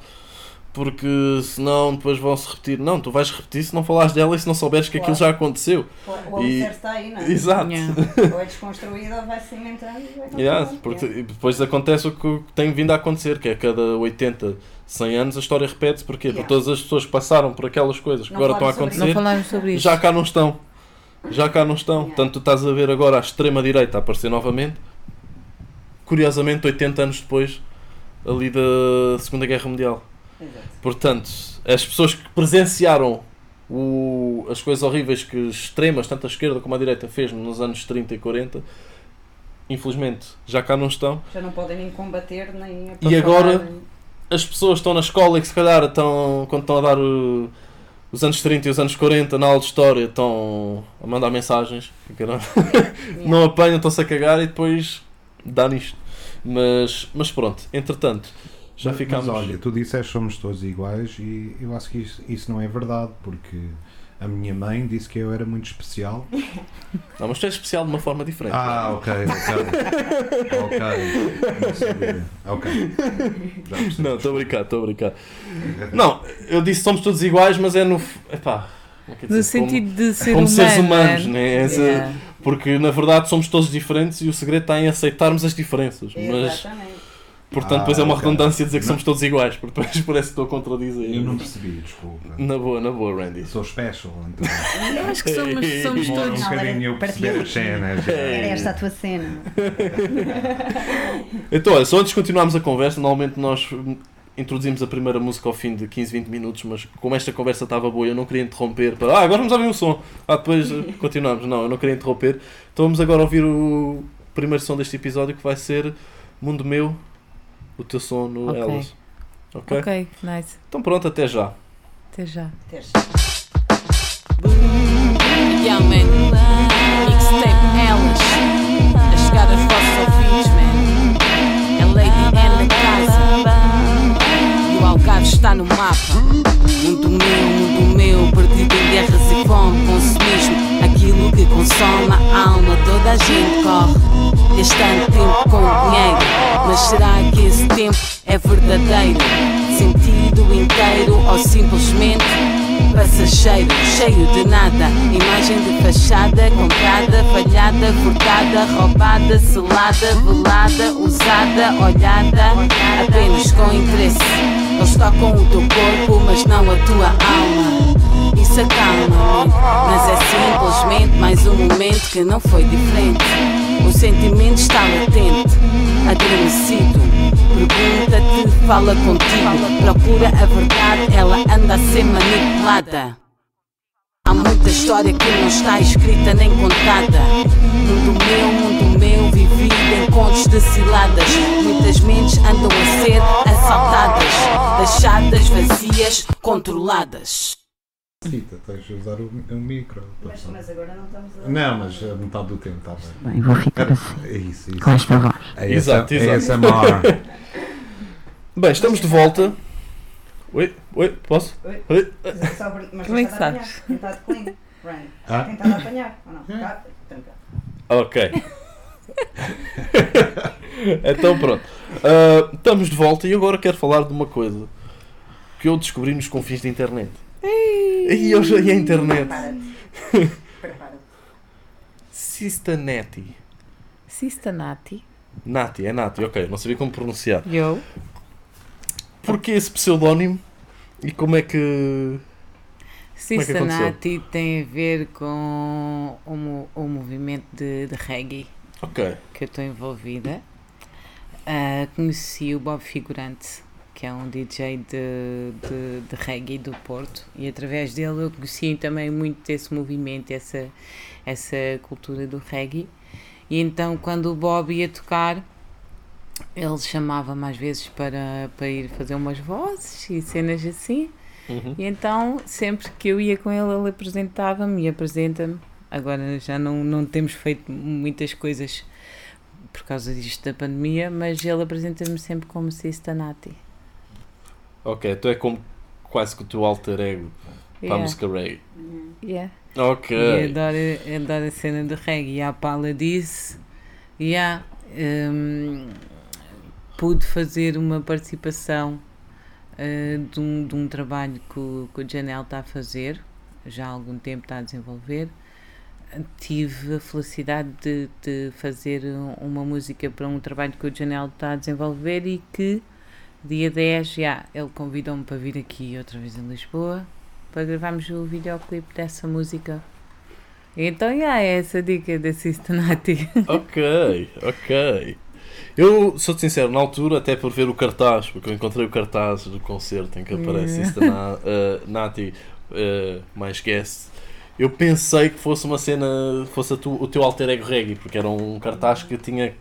porque senão depois vão se repetir. Não, tu vais repetir se não falares dela e se não souberes que aquilo já aconteceu. O E- está aí, não é? Exato. Yeah. Ou é desconstruído ou vai se cimentando e vai Yeah, porque Yeah. e depois acontece o que tem vindo a acontecer, que é a cada 80, 100 anos a história repete-se. Porquê? Yeah. Porque todas as pessoas que passaram por aquelas coisas que Não agora estão a acontecer, falarmos sobre isso. já cá não estão. Já cá não estão. Yeah. Portanto, tu estás a ver agora a extrema-direita a aparecer novamente. Curiosamente, 80 anos depois, ali da Segunda Guerra Mundial. Exato. Portanto, as pessoas que presenciaram o- as coisas horríveis que extremas, tanto a esquerda como a direita, fez nos anos 30 e 40, infelizmente já cá não estão. Já não podem nem combater, nem E agora- nem- As pessoas estão na escola e que se calhar estão, quando estão a dar o- os anos 30 e os anos 40 na aula de história, estão a mandar mensagens, não, não apanham, estão-se a cagar e depois dá nisto. Mas, mas pronto, entretanto, já ficámos. Mas olha, tu disseste somos todos iguais e eu acho que isso, isso não é verdade, porque A minha mãe disse que eu era muito especial. Não, mas tu és especial de uma forma diferente. Ah, ok, ok. ok. Não. Ok. Percebi. Não, estou a brincar, estou a brincar. Não, eu disse que somos todos iguais, mas é no. Epá, como é é No dizer? Como- sentido de ser como humano. seres humanos, né? né? Essa- Yeah. Porque na verdade somos todos diferentes e o segredo está em aceitarmos as diferenças. Mas, Exatamente. Portanto, Ah, depois é uma ok. redundância dizer que Não. somos todos iguais, porque depois parece que estou a contradizer. Eu não percebi, desculpa. Na boa, na boa, Randy. Eu sou special, então. Eu acho que somos, somos Demora um todos. Não, bocadinho eu era- perceber as cenas. Era esta a tua cena. Então, olha, só antes de continuarmos a conversa, normalmente nós introduzimos a primeira música ao fim de 15, 20 minutos, mas como esta conversa estava boa, eu não queria interromper para. Ah, agora vamos ouvir o som. Ah, depois eh, continuamos. Não, eu não queria interromper. Então vamos agora ouvir o primeiro som deste episódio que vai ser Mundo Meu, o teu som no Ok. Elas. Ok? Ok, nice. Então pronto, até já. Até já. Teres. Yeah, man. Mixtape elas a chegar aos vossos ouvidos, man. É Lady N na casa e o Algarve está no mapa. Mundo meu, mundo meu, perdido em guerras e fome, consumismo, aquilo que consome a alma, toda a gente corre. Gastando tempo com dinheiro, mas será que esse tempo é verdadeiro? Sentido inteiro ou simplesmente passageiro, cheio de nada. Imagem de fachada, comprada, falhada, furtada, roubada, selada, velada, usada, olhada, apenas com interesse. Eles tocam o teu corpo, mas não a tua alma. Isso acalma-me, mas é simplesmente mais um momento que não foi diferente. O sentimento está latente, adormecido. Pergunta-te, fala contigo, procura a verdade, ela anda a ser manipulada. Há muita história que não está escrita nem contada. Mundo meu, mundo meu, vivido em contos de ciladas. Muitas mentes andam a ser assaltadas, deixadas vazias, controladas. Cita, tens de usar o, o micro. Mas, mas agora não estamos a. Não, mas a metade do tempo está bem. Bem, vou ficar assim. É isso, isso. Com esta voz. É Exato, essa- é exato. ASMR. Bem, estamos de volta. Oi, oi, posso? Oi? Oi? Mas Como é que tentado sabes? clean. Ryan. Ah? Apanhar. Ou não? Tá? Ok. então pronto. Ah, estamos de volta e agora quero falar de uma coisa que eu descobri nos confins da internet. E eu já ia à internet. Prepara-te. Prepara-te. Sista Nati. Sista Nati. Nati, é Nati, ok, não sabia como pronunciar. Eu. Porquê esse pseudónimo e como é que. Como é tem a ver com o, mo- o movimento de, de reggae Ok, que eu estou envolvida. Ah, conheci o Bob Figurante, que é um DJ de, de, de reggae do Porto, e através dele eu conheci também muito desse movimento, essa, essa cultura do reggae. E então, quando o Bob ia tocar, ele chamava-me às vezes para, para ir fazer umas vozes e cenas assim. Uhum. E então, sempre que eu ia com ele, ele apresentava-me e apresenta-me. Agora já não, não temos feito muitas coisas por causa disto da pandemia, mas ele apresenta-me sempre como Sista Nati. Ok, então é como quase que o teu alter ego para a Yeah, música reggae. yeah. Ok. E adoro, adoro a cena do reggae. E a Paula disse, yeah, hum, pude fazer uma participação uh, de, um, de um trabalho que o, que o Janel está a fazer, já há algum tempo está a desenvolver. Tive a felicidade de, de fazer um- uma música para um trabalho que o Janel está a desenvolver e que dia 10 já ele convidou-me para vir aqui outra vez em Lisboa para gravarmos o videoclipe dessa música. Então, já é essa dica da Sister Nati. Ok, ok. Eu sou-te sincero, na altura, até por ver o cartaz, porque eu encontrei o cartaz do concerto em que aparece Yeah. Sister Na, eh, Nati eh, mais guest, eu pensei que fosse uma cena, fosse a tu- o teu alter ego reggae, porque era um cartaz que tinha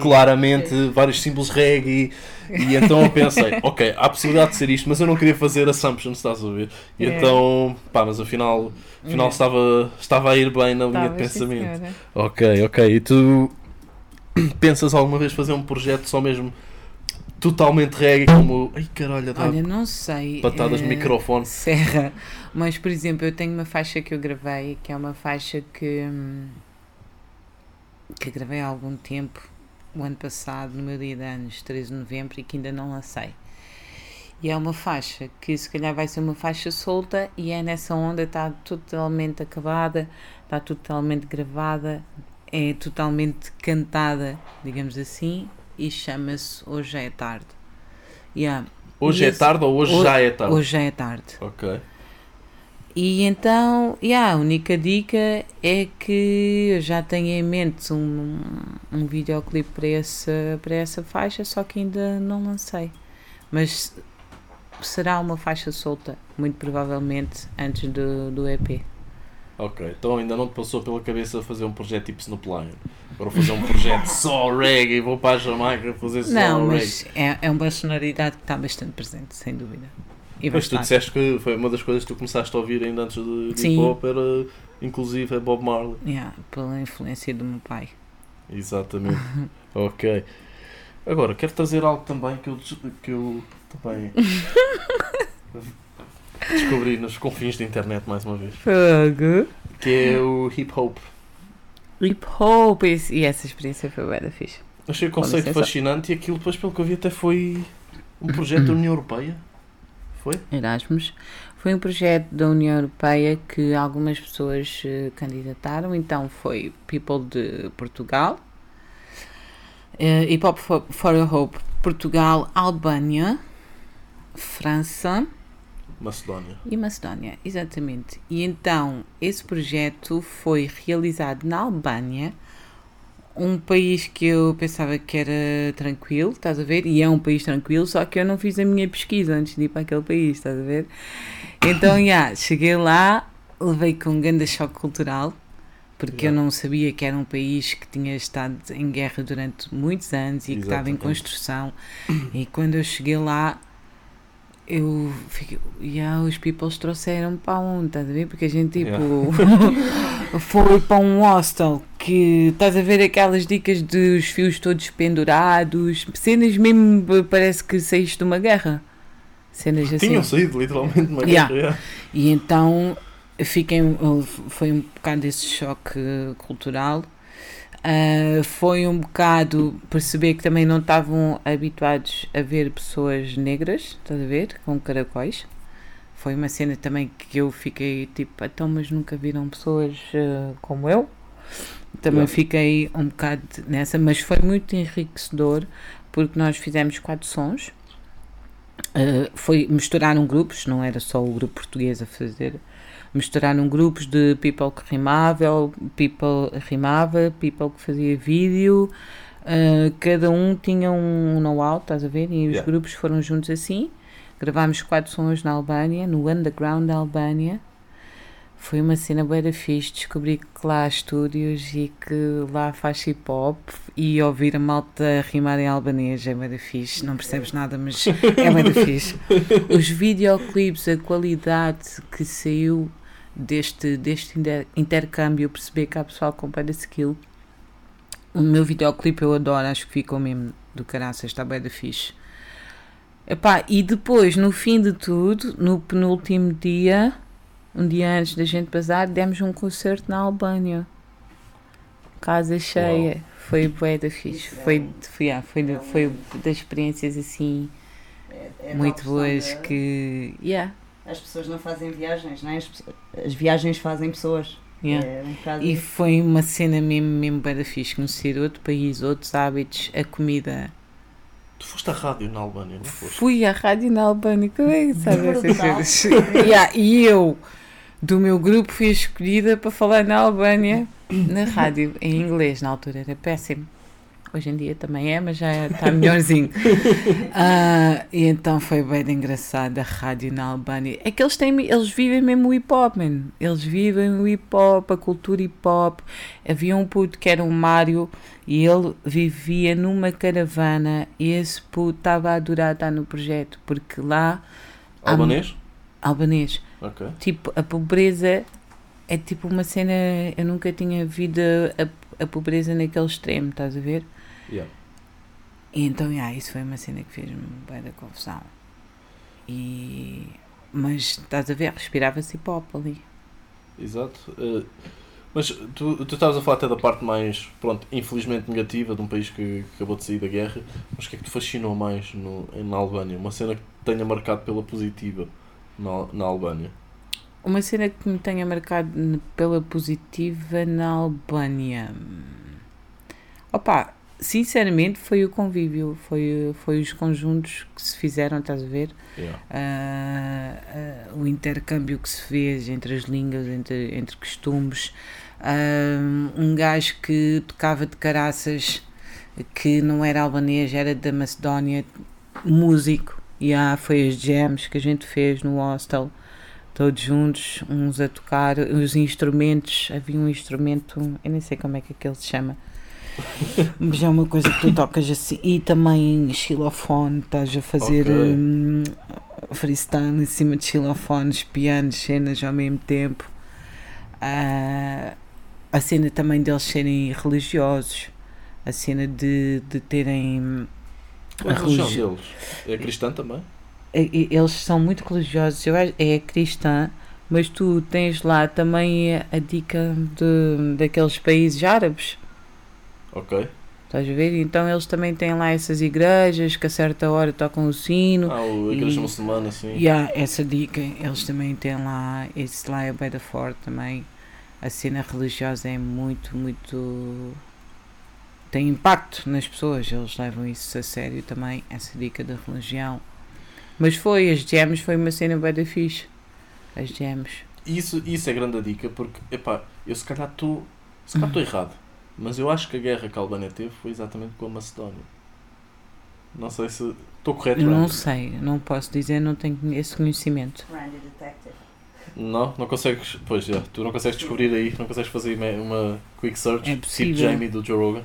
claramente vários símbolos reggae e então eu pensei, ok, há possibilidade de ser isto, mas eu não queria fazer assumptions, estás a ver? E Yeah. então, pá, mas afinal, afinal Yeah. estava, estava a ir bem na linha de pensamento. senhora. Ok, ok. E tu pensas alguma vez fazer um projeto só mesmo totalmente reggae como. Ai caralho, dá Olha, não sei. patadas no eh, microfone. Serra. Mas, por exemplo, eu tenho uma faixa que eu gravei, que é uma faixa que, hum, que gravei há algum tempo, o ano passado, no meu dia de anos, 13 de novembro, e que ainda não lancei. E é uma faixa que se calhar vai ser uma faixa solta e é nessa onda, está totalmente acabada, está totalmente gravada, é totalmente cantada, digamos assim, e chama-se Hoje é Tarde. Yeah. Hoje E é esse- tarde ou hoje Ho- já é tarde? Hoje é tarde. Ok. E então, yeah, a única dica é que eu já tenho em mente um, um videoclipe para essa, para essa faixa, só que ainda não lancei. Mas será uma faixa solta, muito provavelmente, antes do, do EP. Ok. Então ainda não te passou pela cabeça fazer um projeto tipo Snoop Agora fazer um projeto só reggae, vou para a Jamaica fazer só não, reggae. mas é, é uma sonoridade que está bastante presente, sem dúvida. E Mas tu disseste que foi uma das coisas que tu começaste a ouvir ainda antes de, de hip hop, era inclusive é Bob Marley. Yeah, pela influência do meu pai. Exatamente. ok. Agora, quero trazer algo também que eu, que eu também descobri nos confins da internet mais uma vez. Fogo! Que é o hip hop. Hip hop! esse- E essa experiência foi bem da fixe. Achei o conceito licença. fascinante e aquilo depois pelo que eu vi até foi um projeto da União Europeia. Foi? Erasmus. Foi um projeto da União Europeia que algumas pessoas eh, candidataram. Então foi People de Portugal, eh, Hip Hop for, for a Hope Portugal, Albânia, França Macedónia. e Macedónia, exatamente. E então esse projeto foi realizado na Albânia, um país que eu pensava que era tranquilo, estás a ver? E é um país tranquilo, só que eu não fiz a minha pesquisa antes de ir para aquele país, estás a ver? Então, já, cheguei lá, levei com um grande choque cultural, porque eu Yeah. não sabia que era um país que tinha estado em guerra durante muitos anos e que estava em Exatamente. construção. E quando eu cheguei lá, eu fiquei, yeah, os peoples trouxeram para onde, estás a ver? Porque a gente tipo foi para um hostel que estás a ver aquelas dicas dos fios todos pendurados, cenas mesmo parece que saíste de uma guerra. Cenas assim. Tinham saído literalmente de uma Yeah. guerra, yeah. E então fiquei, foi um bocado esse choque cultural. Ah, foi um bocado perceber que também não estavam habituados a ver pessoas negras, estás a ver? Com caracóis. Foi uma cena também que eu fiquei tipo, então, mas nunca viram pessoas ah, como eu? Também Yeah. fiquei um bocado nessa, mas foi muito enriquecedor porque nós fizemos quatro sons. Uh, foi misturaram grupos, não era só o grupo português a fazer. Misturaram grupos de people que rimava, people rimava, people que fazia vídeo. uh, cada um tinha um know-how, estás a ver? E os Yeah. grupos foram juntos assim. Gravámos quatro sons na Albânia, no underground da Albânia. Foi uma cena bué da fixe, descobri que lá há estúdios e que lá faz hip hop e ouvir a malta rimar em albanês é bué da fixe, não percebes nada, mas é bué da fixe. Os videoclipes, a qualidade que saiu deste, deste inter- intercâmbio, perceber que há pessoal com da skill. O meu videoclipe eu adoro, acho que ficou mesmo do caraças, está bué da fixe. Epá, e depois, no fim de tudo, no penúltimo dia, um dia antes da gente bazar, demos um concerto na Albânia. Casa cheia. Foi bué da fixe. Foi, foi, ah, foi, foi das experiências assim É muito boas que. Yeah, As pessoas não fazem viagens, não é? As, pessoas- as viagens fazem pessoas. yeah. É um E isso. foi uma cena mesmo, mesmo da fixe. Conhecer outro país, outros hábitos, a comida. Tu foste à rádio na Albânia, não foste? Fui à rádio na Albânia, como é que sabe essas coisas? Yeah, e eu, do meu grupo, fui escolhida para falar na Albânia, na rádio, em inglês. Na altura era péssimo. Hoje em dia também é, mas já está melhorzinho. Ah, e então foi bem engraçado a rádio na Albânia. É que eles, têm, eles vivem mesmo o hip hop, man. Eles vivem o hip hop, a cultura hip hop. Havia um puto que era o Mário e ele vivia numa caravana e esse puto estava a adorar estar no projeto porque lá, há- Albanês? albanês, Ok. tipo, a pobreza é tipo uma cena. Eu nunca tinha visto a, a pobreza naquele extremo, estás a ver? Yeah. E então, yeah, isso foi uma cena que fez-me bem da confusão. E... Mas, estás a ver, respirava-se hip hop ali. Exato. Eh, mas tu, tu estavas a falar até da parte mais, pronto, infelizmente negativa de um país que, que acabou de sair da guerra. Mas o que é que te fascinou mais no, na Albânia? Uma cena que te tenha marcado pela positiva na, na Albânia? Uma cena que me tenha marcado pela positiva na Albânia. Opa, sinceramente foi o convívio, foi, foi os conjuntos que se fizeram, estás a ver? Yeah. Ah, ah, o intercâmbio que se fez entre as línguas, entre, entre costumes. Ah, um gajo que tocava de caraças, que não era albanês, era da Macedónia, músico. E ah, foi as jams que a gente fez no hostel, todos juntos, uns a tocar, os instrumentos. Havia um instrumento, eu nem sei como é que aquele se chama. Mas é uma coisa que tu tocas assim. E também xilofone, estás a fazer Ok. hum, freestyle em cima de xilofones, pianos, cenas ao mesmo tempo. Ah, a cena também deles serem religiosos, a cena de, de terem. Qual é a religião religi- deles? É cristã também? Eles são muito religiosos, eu acho, é cristã, mas tu tens lá também a dica de, daqueles países árabes. Ok. Estás a ver? Então eles também têm lá essas igrejas que a certa hora tocam o sino. Ah, o- igreja E- muçulmana, sim. E há essa dica, eles também têm lá, esse lá é bem da forte também. A cena religiosa é muito, muito. tem impacto nas pessoas, eles levam isso a sério também, essa dica da religião. Mas foi, as gems foi uma cena bem da fixe. As gems. Isso, isso é grande a dica, porque, epá, eu se calhar estou. Se calhar estou errado. Mas eu acho que a guerra que a Albânia teve foi exatamente com a Macedónia. Não sei se. Estou correto, Não Randy? sei, não posso dizer, não tenho esse conhecimento. Não, não consegues. Pois já, tu não consegues descobrir aí, não consegues fazer uma, quick search. É tipo possível. Jamie do Joe Rogan.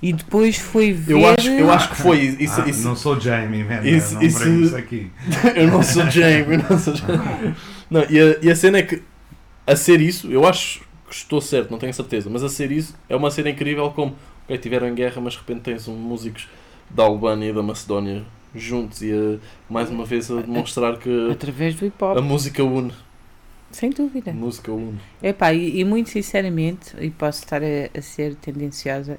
E depois foi ver. Eu acho, eu acho que foi. Isso, Ah, isso, Não sou Jamie, man. isso- não isso- brinco isso aqui. eu não sou Jamie, eu não sou Jamie. Não, e, a, e a cena é que, a ser isso, eu acho estou certo, não tenho certeza, mas a ser isso é uma cena incrível como, ok, tiveram em guerra, mas de repente tens um, músicos da Albânia e da Macedónia juntos e a, mais uma vez a demonstrar que Através do hip a hop, música une. sem dúvida. A música une. Epá, e, e muito sinceramente, e posso estar a, a ser tendenciosa,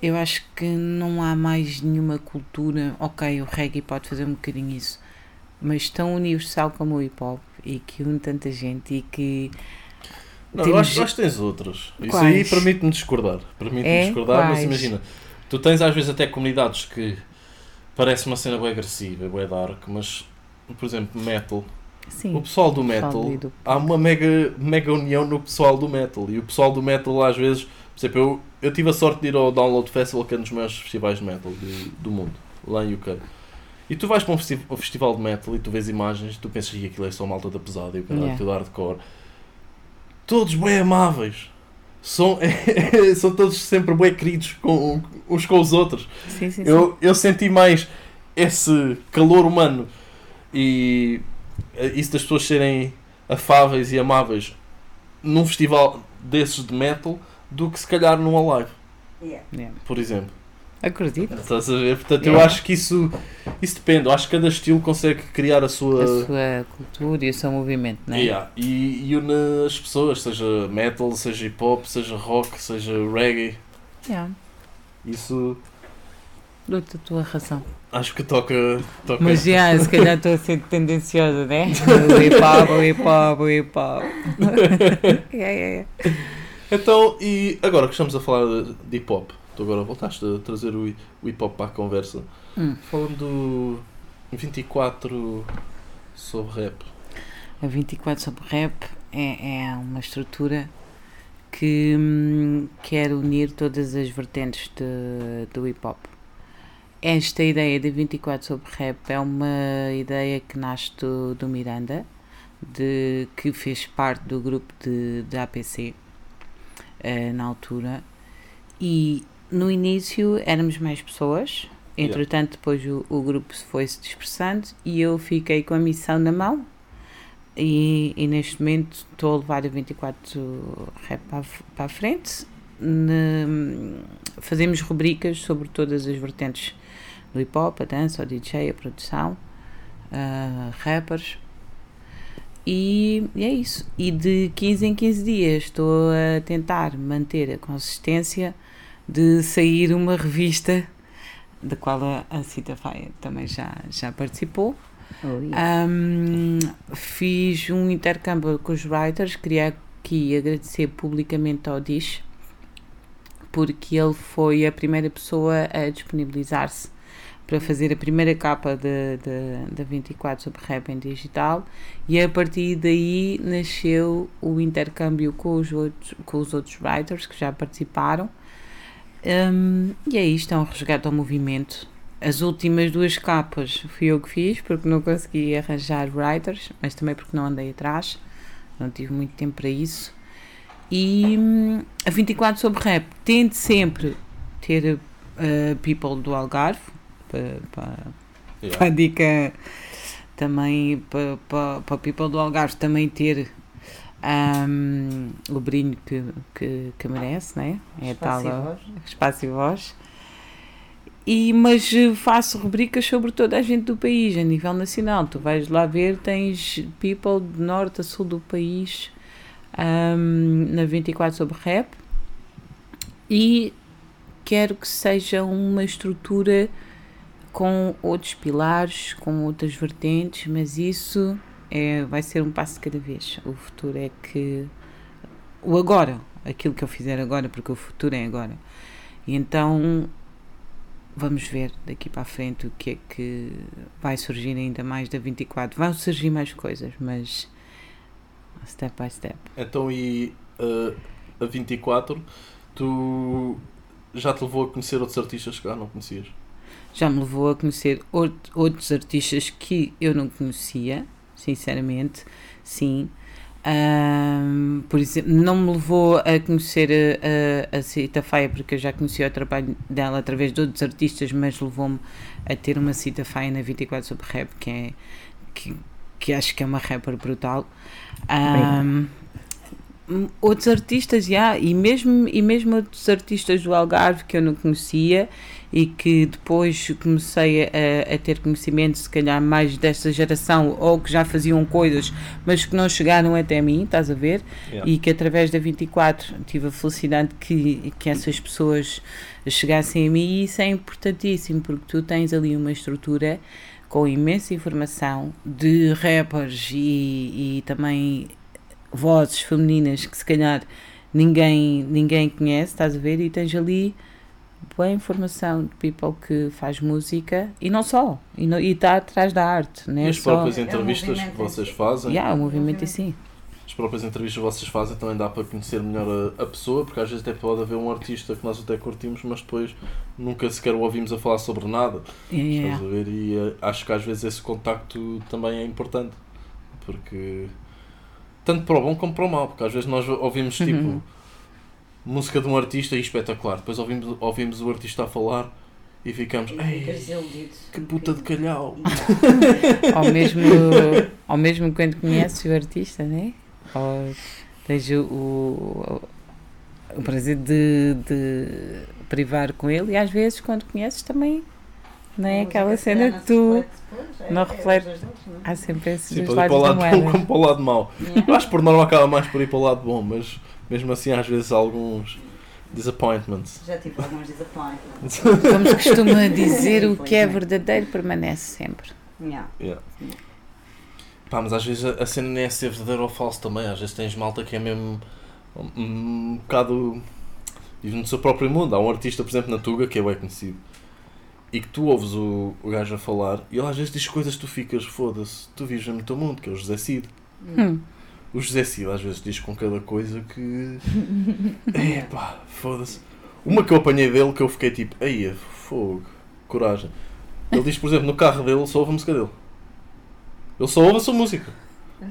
eu acho que não há mais nenhuma cultura. Ok, o reggae pode fazer um bocadinho isso, mas tão universal como o hip hop e que une tanta gente e que. Não, eu temos- acho, acho que tens outras. Isso Quais? aí permite-me discordar. Permite-me É? discordar, mas Quais? imagina, tu tens às vezes até comunidades que parece uma cena bem agressiva, bem dark, mas, por exemplo, metal. Sim, O pessoal do pessoal metal, do- há uma mega, mega união no pessoal do metal. E o pessoal do metal, às vezes, por exemplo, eu, eu tive a sorte de ir ao Download Festival, que é um dos maiores festivais de metal do, do mundo, lá em UK. E tu vais para um, festi- um festival de metal e tu vês imagens, tu pensas que aquilo é só malta da pesada e o caralho, Yeah. tudo hardcore. Todos bem amáveis. São, são todos sempre bem queridos com, uns com os outros. Sim, sim, sim. Eu, eu senti mais esse calor humano e isso das pessoas serem afáveis e amáveis num festival desses de metal do que se calhar num Alive, Yeah. por exemplo. Acredito. Estás a ver? Portanto, eu acho que isso, isso depende. Eu acho que cada estilo consegue criar a sua. A sua cultura e o seu movimento, não é? Yeah. E, e une as pessoas, seja metal, seja hip hop, seja rock, seja reggae. Yeah. Isso Dou-te a tua razão. acho que toca. toca Mas já, se calhar estou a ser tendenciosa, né? O hip hop, o hip hop, o hip hop. yeah, yeah, yeah. Então, e agora que estamos a falar de, de hip hop, tu agora voltaste a trazer o, o hip hop para a conversa. Hum. Falando do 24 sobre rap. A 24 sobre rap é, é uma estrutura que hum, quer unir todas as vertentes de, do hip hop. Esta ideia de 24 sobre rap é uma ideia que nasce do, do Miranda, de, que fez parte do grupo de, de APC eh, na altura. E no início éramos mais pessoas, entretanto, depois o, o grupo foi se dispersando e eu fiquei com a missão na mão e, e neste momento estou a levar a 24 rap para, para a frente ne- fazemos rubricas sobre todas as vertentes do hip hop, a dança, o DJ, a produção, ah, rappers. E, e é isso. E de 15 em 15 dias estou a tentar manter a consistência de sair uma revista da qual a, Cita Faia também já, já participou. Oh, yeah. Um, fiz um intercâmbio com os writers, queria aqui agradecer publicamente ao Dish, porque ele foi a primeira pessoa a disponibilizar-se para fazer a primeira capa da 24 sobre rap em digital e a partir daí nasceu o intercâmbio com os outros, com os outros writers que já participaram. Um, e é isto, é um resgate ao movimento. As últimas duas capas fui eu que fiz, porque não consegui arranjar writers, mas também porque não andei atrás, não tive muito tempo para isso. E hum, a 24 sobre rap, tente sempre ter uh, people do Algarve, para, para, Yeah. para a dica também para, para, para people do Algarve também ter hum, o brilho que, que, que merece, né? É Espaço e tal, voz. espaço e voz. E, mas eh, faço rubricas sobre toda a gente do país, a nível nacional. Tu vais lá ver, tens people de norte a sul do país ahm, na 24 sobre rap. E quero que seja uma estrutura com outros pilares, com outras vertentes, mas isso é, vai ser um passo de cada vez. O futuro é que. O agora, aquilo que eu fizer agora, porque o futuro é agora. E então vamos ver daqui para a frente o que é que vai surgir ainda mais da 24. Vão surgir mais coisas, mas step by step. Então, e uh, a 24, tu já te levou a conhecer outros artistas que já não conhecias? Já me levou a conhecer out- outros artistas que eu não conhecia, sinceramente, sim. Ahm, por exemplo, não me levou a conhecer a, a, a Cita Faia porque eu já conhecia o trabalho dela através de outros artistas, mas levou-me a ter uma Cita Faia na 24 sobre rap, que é que, que acho que é uma rapper brutal. Ahm, outros artistas, já, e mesmo, e mesmo outros artistas do Algarve que eu não conhecia e que depois comecei a, a ter conhecimento, se calhar mais desta geração, ou que já faziam coisas, mas que não chegaram até mim, estás a ver? Yeah. E que através da 24 tive a felicidade que, que essas pessoas chegassem a mim, e isso é importantíssimo, porque tu tens ali uma estrutura com imensa informação de rappers e, e também vozes femininas que se calhar ninguém, ninguém conhece, estás a ver? E tens ali boa informação de people que faz música e não só, e está atrás da arte, não E é as só. próprias É entrevistas que movimento em vocês si. fazem, Yeah, o movimento em si. as próprias entrevistas que vocês fazem também dá para conhecer melhor a, a pessoa, porque às vezes até pode haver um artista que nós até curtimos, mas depois nunca sequer o ouvimos a falar sobre nada. Yeah, yeah. Estás a ver? E eh, acho que às vezes esse contacto também é importante. Porque. Tanto para o bom como para o mal. Porque às vezes nós ouvimos tipo. Uhum. Música de um artista e espetacular. Depois ouvimos, ouvimos o artista a falar e ficamos. Ei, que puta de calhau! Ou mesmo, ou mesmo quando conheces o artista, né? Ou tens o, o, o prazer de, de privar com ele e às vezes quando conheces também não é aquela cena que tu não reflete. há sempre esses Sim, dois ir para o lados da lado bom como para o lado mau. Eu acho que por norma acaba mais por ir para o lado bom, mas mesmo assim às vezes há alguns disappointments. Já tive alguns disappointments. Como se costuma dizer, o que é verdadeiro permanece sempre. Yeah. Yeah. Pá, mas às vezes a, a cena nem é ser verdadeiro ou falso também. Às vezes tens malta que é mesmo um, um bocado. vive no seu próprio mundo. Há um artista, por exemplo, na Tuga, que é bem conhecido. E que tu ouves o, o gajo a falar e ele às vezes diz coisas que tu ficas, foda-se, tu vives no teu mundo, que é o José Cid. Hum. O José Cid às vezes diz com cada coisa que. É pá, foda-se. Uma que eu apanhei dele que eu fiquei tipo, aí, fogo, coragem. Ele diz, por exemplo, no carro dele só ouve a música dele. Ele só ouve a sua música.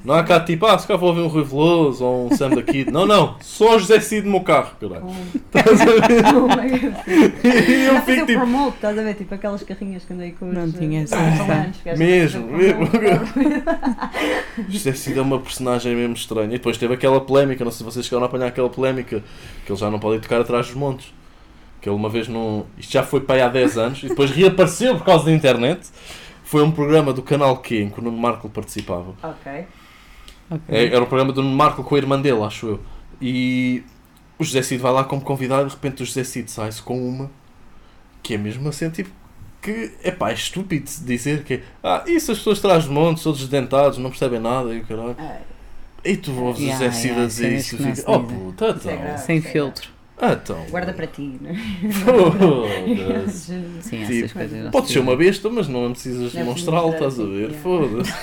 Não há cá tipo, ah, se cá vou ouvir um Rui Veloso ou um Sam da Kid. Não, não. Só José Cid no meu carro, caralho. Estás a ver? E eu fico tipo. promote, estás a ver? Tipo aquelas carrinhas que andei com os. Não eh, tinha essa Mesmo, mesmo. José Cid é uma personagem mesmo estranha. E depois teve aquela polémica, não sei se vocês chegaram a apanhar aquela polémica, que ele já não pode ir tocar atrás dos montes. Que ele uma vez não. Isto já foi para aí há 10 anos e depois reapareceu por causa da internet. Foi um programa do canal Q em que o Nuno Marco participava. Ok. Ok. É, era um programa do Marco com a irmã dele, acho eu. E o José Cid vai lá como convidado e de repente o José Cid sai-se com uma que é mesmo assim, tipo, que é pá, é estúpido de dizer que é, ah, isso as pessoas traz montes, todos desdentados, não percebem nada e o caralho. E tu ouves o Yeah, José Cid yeah, a dizer isso e fica, oh puta, é então. Sem filtro. Ah, então. Guarda para ti, né? Foda-se. Sim, Tipo, essas coisas. não Pode se ser uma besta, mas não precisas Não é demonstrá-lo, preciso estás a ver? mostrar, Foda-se.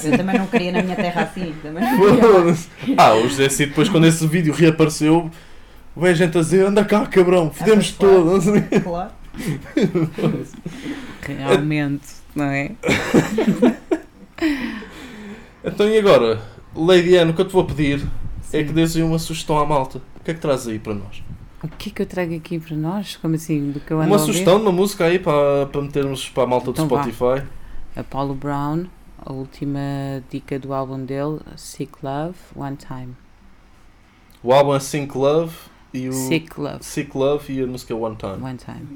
É Eu também não queria na minha terra assim. Não. Foda-se. Ah, o José Cid, depois quando esse vídeo reapareceu, veio gente a dizer: anda cá, cabrão, Ah, pois, claro. todo. não sei. Claro. Realmente, não é? Então e agora, Lady Anne, o que eu te vou pedir é que dês aí uma sugestão à malta. O que é que traz aí para nós? O que é que eu trago aqui para nós? Como assim? Do que eu ando Uma sugestão de uma música aí para, para metermos para a malta do Então vá. Spotify. Apollo Brown, a última dica do álbum dele, Sick Love, One Time. O álbum é Sync Love e o Sick Love, Sick Love e a música é One Time. One Time.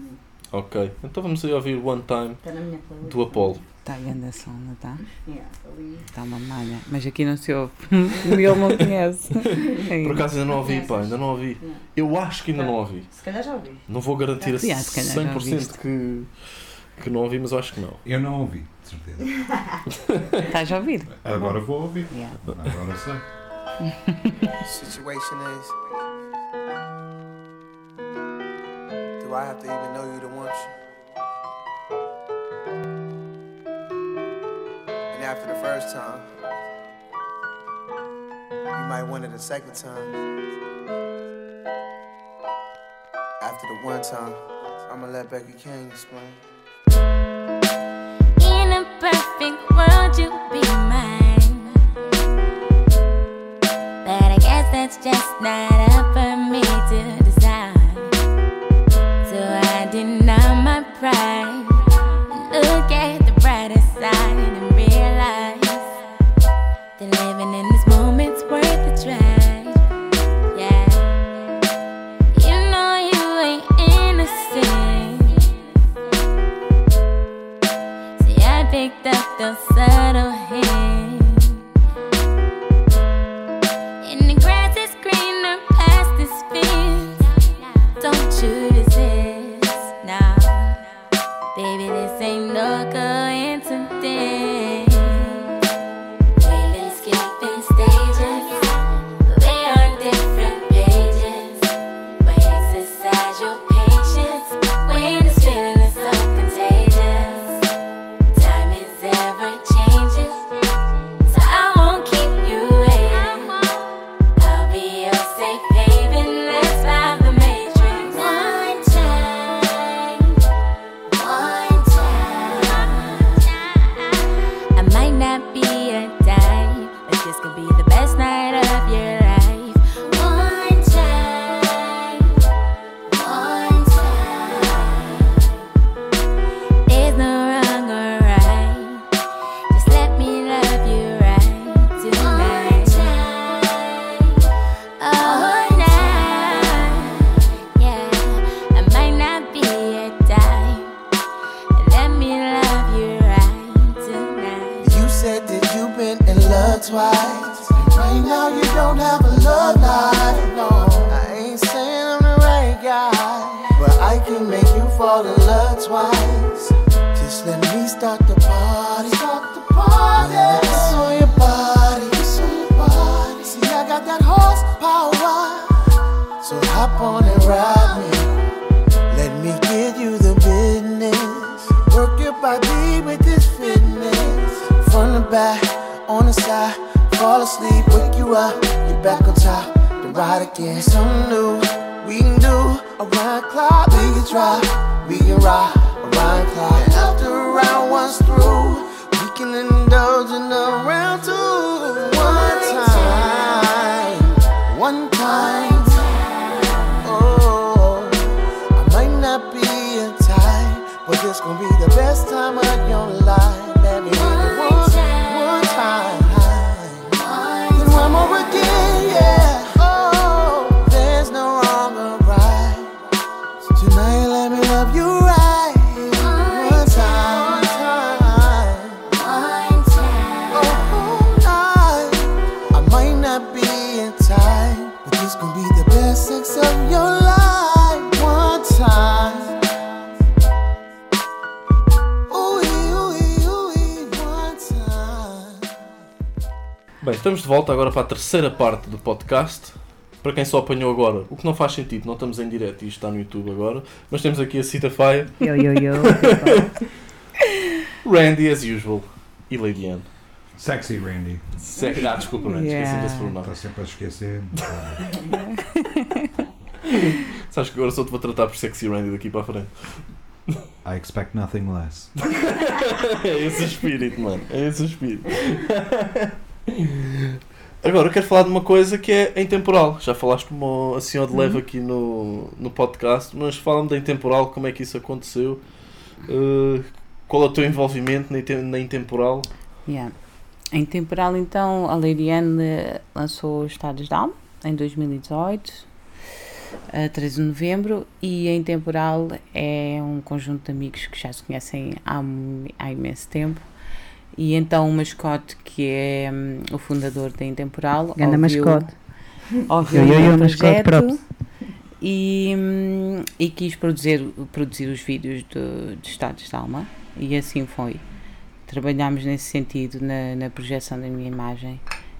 Ok, então vamos aí ouvir One Time playlist. do Apollo. Está grande a som, não está? Yeah, ali. Está uma malha. Mas aqui não se ouve. Ele não conhece. Por acaso ainda não ouvi, pá, ainda não ouvi. Não. Eu acho que ainda não ouvi. Se calhar já ouvi. Não vou garantir a Ah, se calhar já 100% ouviste. que, que não ouvi, mas eu acho que não. Eu não ouvi, de certeza. Estás a ouvir? Agora vou ouvir. Yeah. Agora sei. Situation is, do I have to even know you to want you? After the first time, you might want it a second time. After the one time, I'ma let Becky King explain. In a perfect world, you'd be mine. But I guess that's just not estamos de volta agora para a terceira parte do podcast. Para quem só apanhou agora, o que não faz sentido, não estamos em direto e isto está no YouTube agora, mas temos aqui a Cita Faia, Yo, yo, yo. Randy as usual e Lady Anne. Sexy Randy. Se- Ah, desculpa, Randy, Yeah. esqueci desse pronome. Está sempre a esquecer. Sabes que agora só te vou tratar por Sexy Randy daqui para a frente. I expect nothing less. É esse o espírito, mano. É esse o espírito. Agora eu quero falar de uma coisa que é em temporal. Já falaste uma, assim ao de leve aqui no, no podcast, mas fala-me da intemporal, como é que isso aconteceu, uh, qual é o teu envolvimento na, intem- na intemporal. Yeah. Em temporal, então, a eh, lançou Estados de Alma em 2018, a 13 de novembro, e em temporal é um conjunto de amigos que já se conhecem há, há imenso tempo. E então o mascote, que é hum, o fundador da Intemporal, Ganda ouviu- mascote. ouviu Yo, yo, o meu yo, mascote projeto props. e, hum, e quis produzir, produzir os vídeos do, de Estados de Alma e assim foi. Trabalhámos nesse sentido na, na projeção da minha imagem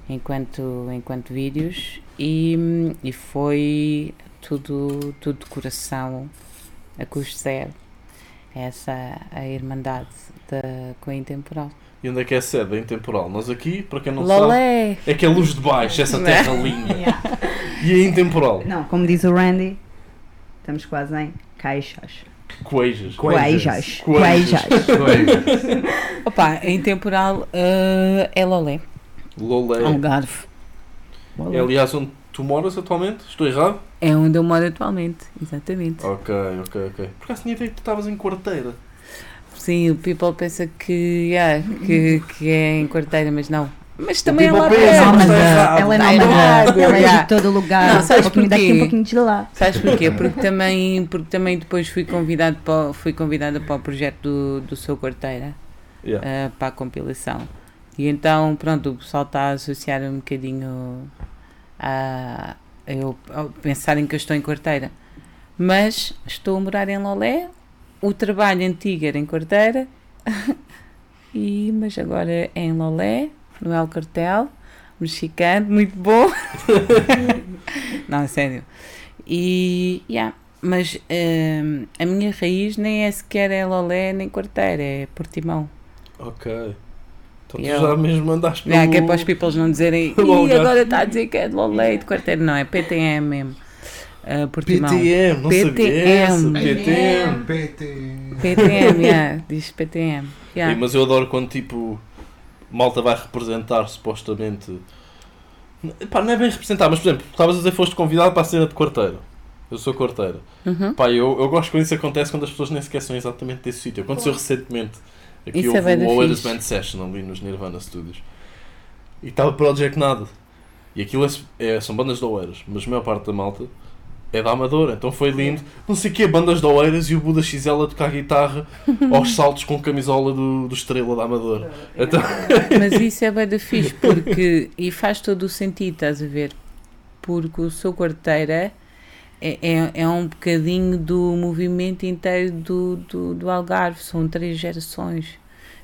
enquanto, enquanto vídeos e, hum, e foi tudo, tudo de coração a custo zero. Essa a irmandade da, com a Intemporal. E onde é que é a sede da intemporal? Nós aqui, para quem não sabe, Lolé! é que é luz de baixo, essa é? terra linda. E a intemporal? Não, como diz o Randy, estamos quase em caixas. Coejas. Coejas. Coejas. Opa, a Intemporal eh, é Lolé. Lolé. Algarve. É aliás onde tu moras atualmente? Estou errado? É onde eu moro atualmente, exatamente. Ok, ok, ok. Por acaso tinha ideia que tu estavas em quarteira. Sim, o people pensa que, yeah, que, que é em quarteira, mas não. Mas também é pensa, perto. mas Nómada. Ela é nómada. Ela é de todo lugar. Não, sabes um pouquinho daqui, porquê? um pouquinho de lá. Sabes porquê? Porque também, porque também depois fui, convidado para, fui convidada para o projeto do, do seu quarteira, Yeah. eh, para a compilação. E então, pronto, o pessoal está a associar um bocadinho a, a eu a pensar em que eu estou em quarteira. Mas estou a morar em Lolé, o trabalho antigo era em quarteira, e, mas agora é em Lolé, no El Cartel, mexicano, muito bom. Não, sério. E, yeah, mas hum, a minha raiz nem é sequer é Lolé nem quarteira, é Portimão. Ok. Então tu já mesmo andaste pelo... Yeah, que é para os peoples não dizerem e Algarve." agora está a dizer que é de Lolé e de quarteira. Não, é PTM mesmo. Uh, Portimão. PTM, não sabia PTM. PTM. PT. PTM, yeah, diz PTM. Yeah. mas eu adoro quando tipo malta vai representar supostamente. Pá, não é bem representar, mas por exemplo, estavas a dizer que foste convidado para a cena de quarteira. Eu sou quarteira. Uhum. Pá, eu, eu gosto quando isso acontece quando as pessoas nem sequer são exatamente desse sítio. Aconteceu recentemente. Aqui Isso é houve da o Oeiras fixe. Band Session ali nos Nirvana Studios. E estava Project Nada. E aquilo é, é- são bandas de Oeiras, mas a maior parte da malta é da Amadora. Então foi lindo. Não sei o que, bandas de Oeiras e o Buda XL a tocar guitarra aos saltos com camisola do, do Estrela da Amadora. Então, Mas isso é bem da fixe, porque. E faz todo o sentido, estás a ver? Porque o seu quarteira é, é, é um bocadinho do movimento inteiro do, do, do Algarve. São três gerações.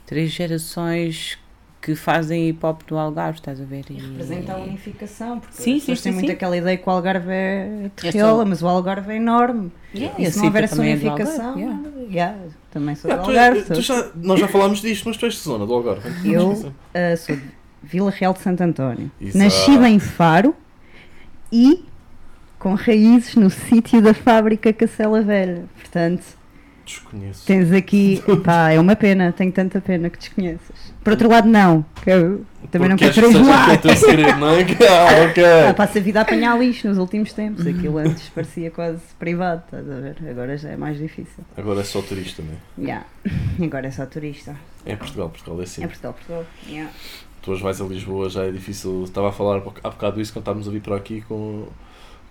Três gerações que fazem hip hop do Algarve, estás a ver? E- Representa a unificação, porque Sim, as pessoas sim, têm sim, muito sim. aquela ideia que o Algarve é terriola, sou- mas o Algarve é enorme. Yeah, E se não houver essa é unificação, Algarve, yeah. yeah, também sou ah, do tu- Algarve. tu sou- já- nós já falámos disto, mas tu és de zona do Algarve. Eu ah, sou de Vila Real de Santo António. Exato. Nascida em Faro e com raízes no sítio da fábrica Cacela Velha. Portanto, Desconheço. Tens aqui, pá, é uma pena, tenho tanta pena que desconheças. Por outro lado, não, que eu também não Porque quero queres que segredo, não é? Ah, ok. Ah, passa a vida a apanhar lixo nos últimos tempos. Aquilo antes parecia quase privado, estás a ver? Agora já é mais difícil. Agora é só turista, não é? Yeah. Agora é só turista. É Portugal, Portugal é assim. É Portugal, Portugal. Yeah. Tu hoje vais a Lisboa, já é difícil. Estava a falar há bocado isso quando estávamos a vir para aqui com,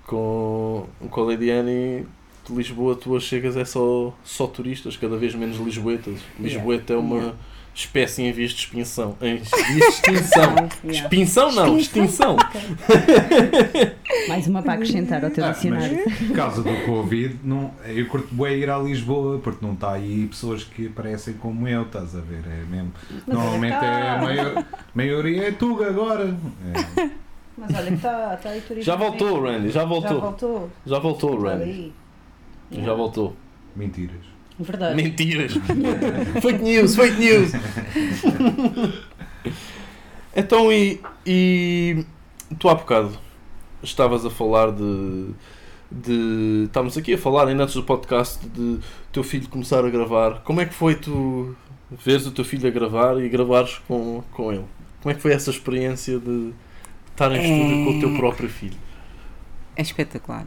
com, com a Lady Annie. De Lisboa, tu hoje chegas, é só, só turistas, cada vez menos lisboetas. Lisboeta é uma Yeah. espécie em vias de extinção. Em vias de extinção. Yeah. Extinção não, extinção. Mais uma para acrescentar ao teu Ah, dicionário. mas por causa do Covid, não, eu curto bem ir a Lisboa porque não está aí pessoas que parecem como eu, estás a ver? É mesmo. Mas Normalmente é a maior, maioria é Tuga agora. É. Mas olha que está tá aí turista. Já voltou, Randy, já Já voltou. voltou. Já voltou, Está Randy. Já voltou. Mentiras. Verdade. Mentiras. fake news, fake news. então, e, e tu há bocado estavas a falar de. de estávamos aqui a falar ainda antes do podcast de teu filho começar a gravar. Como é que foi tu veres o teu filho a gravar e gravares com, com ele? Como é que foi essa experiência de estar em estúdio com o teu próprio filho? É espetacular.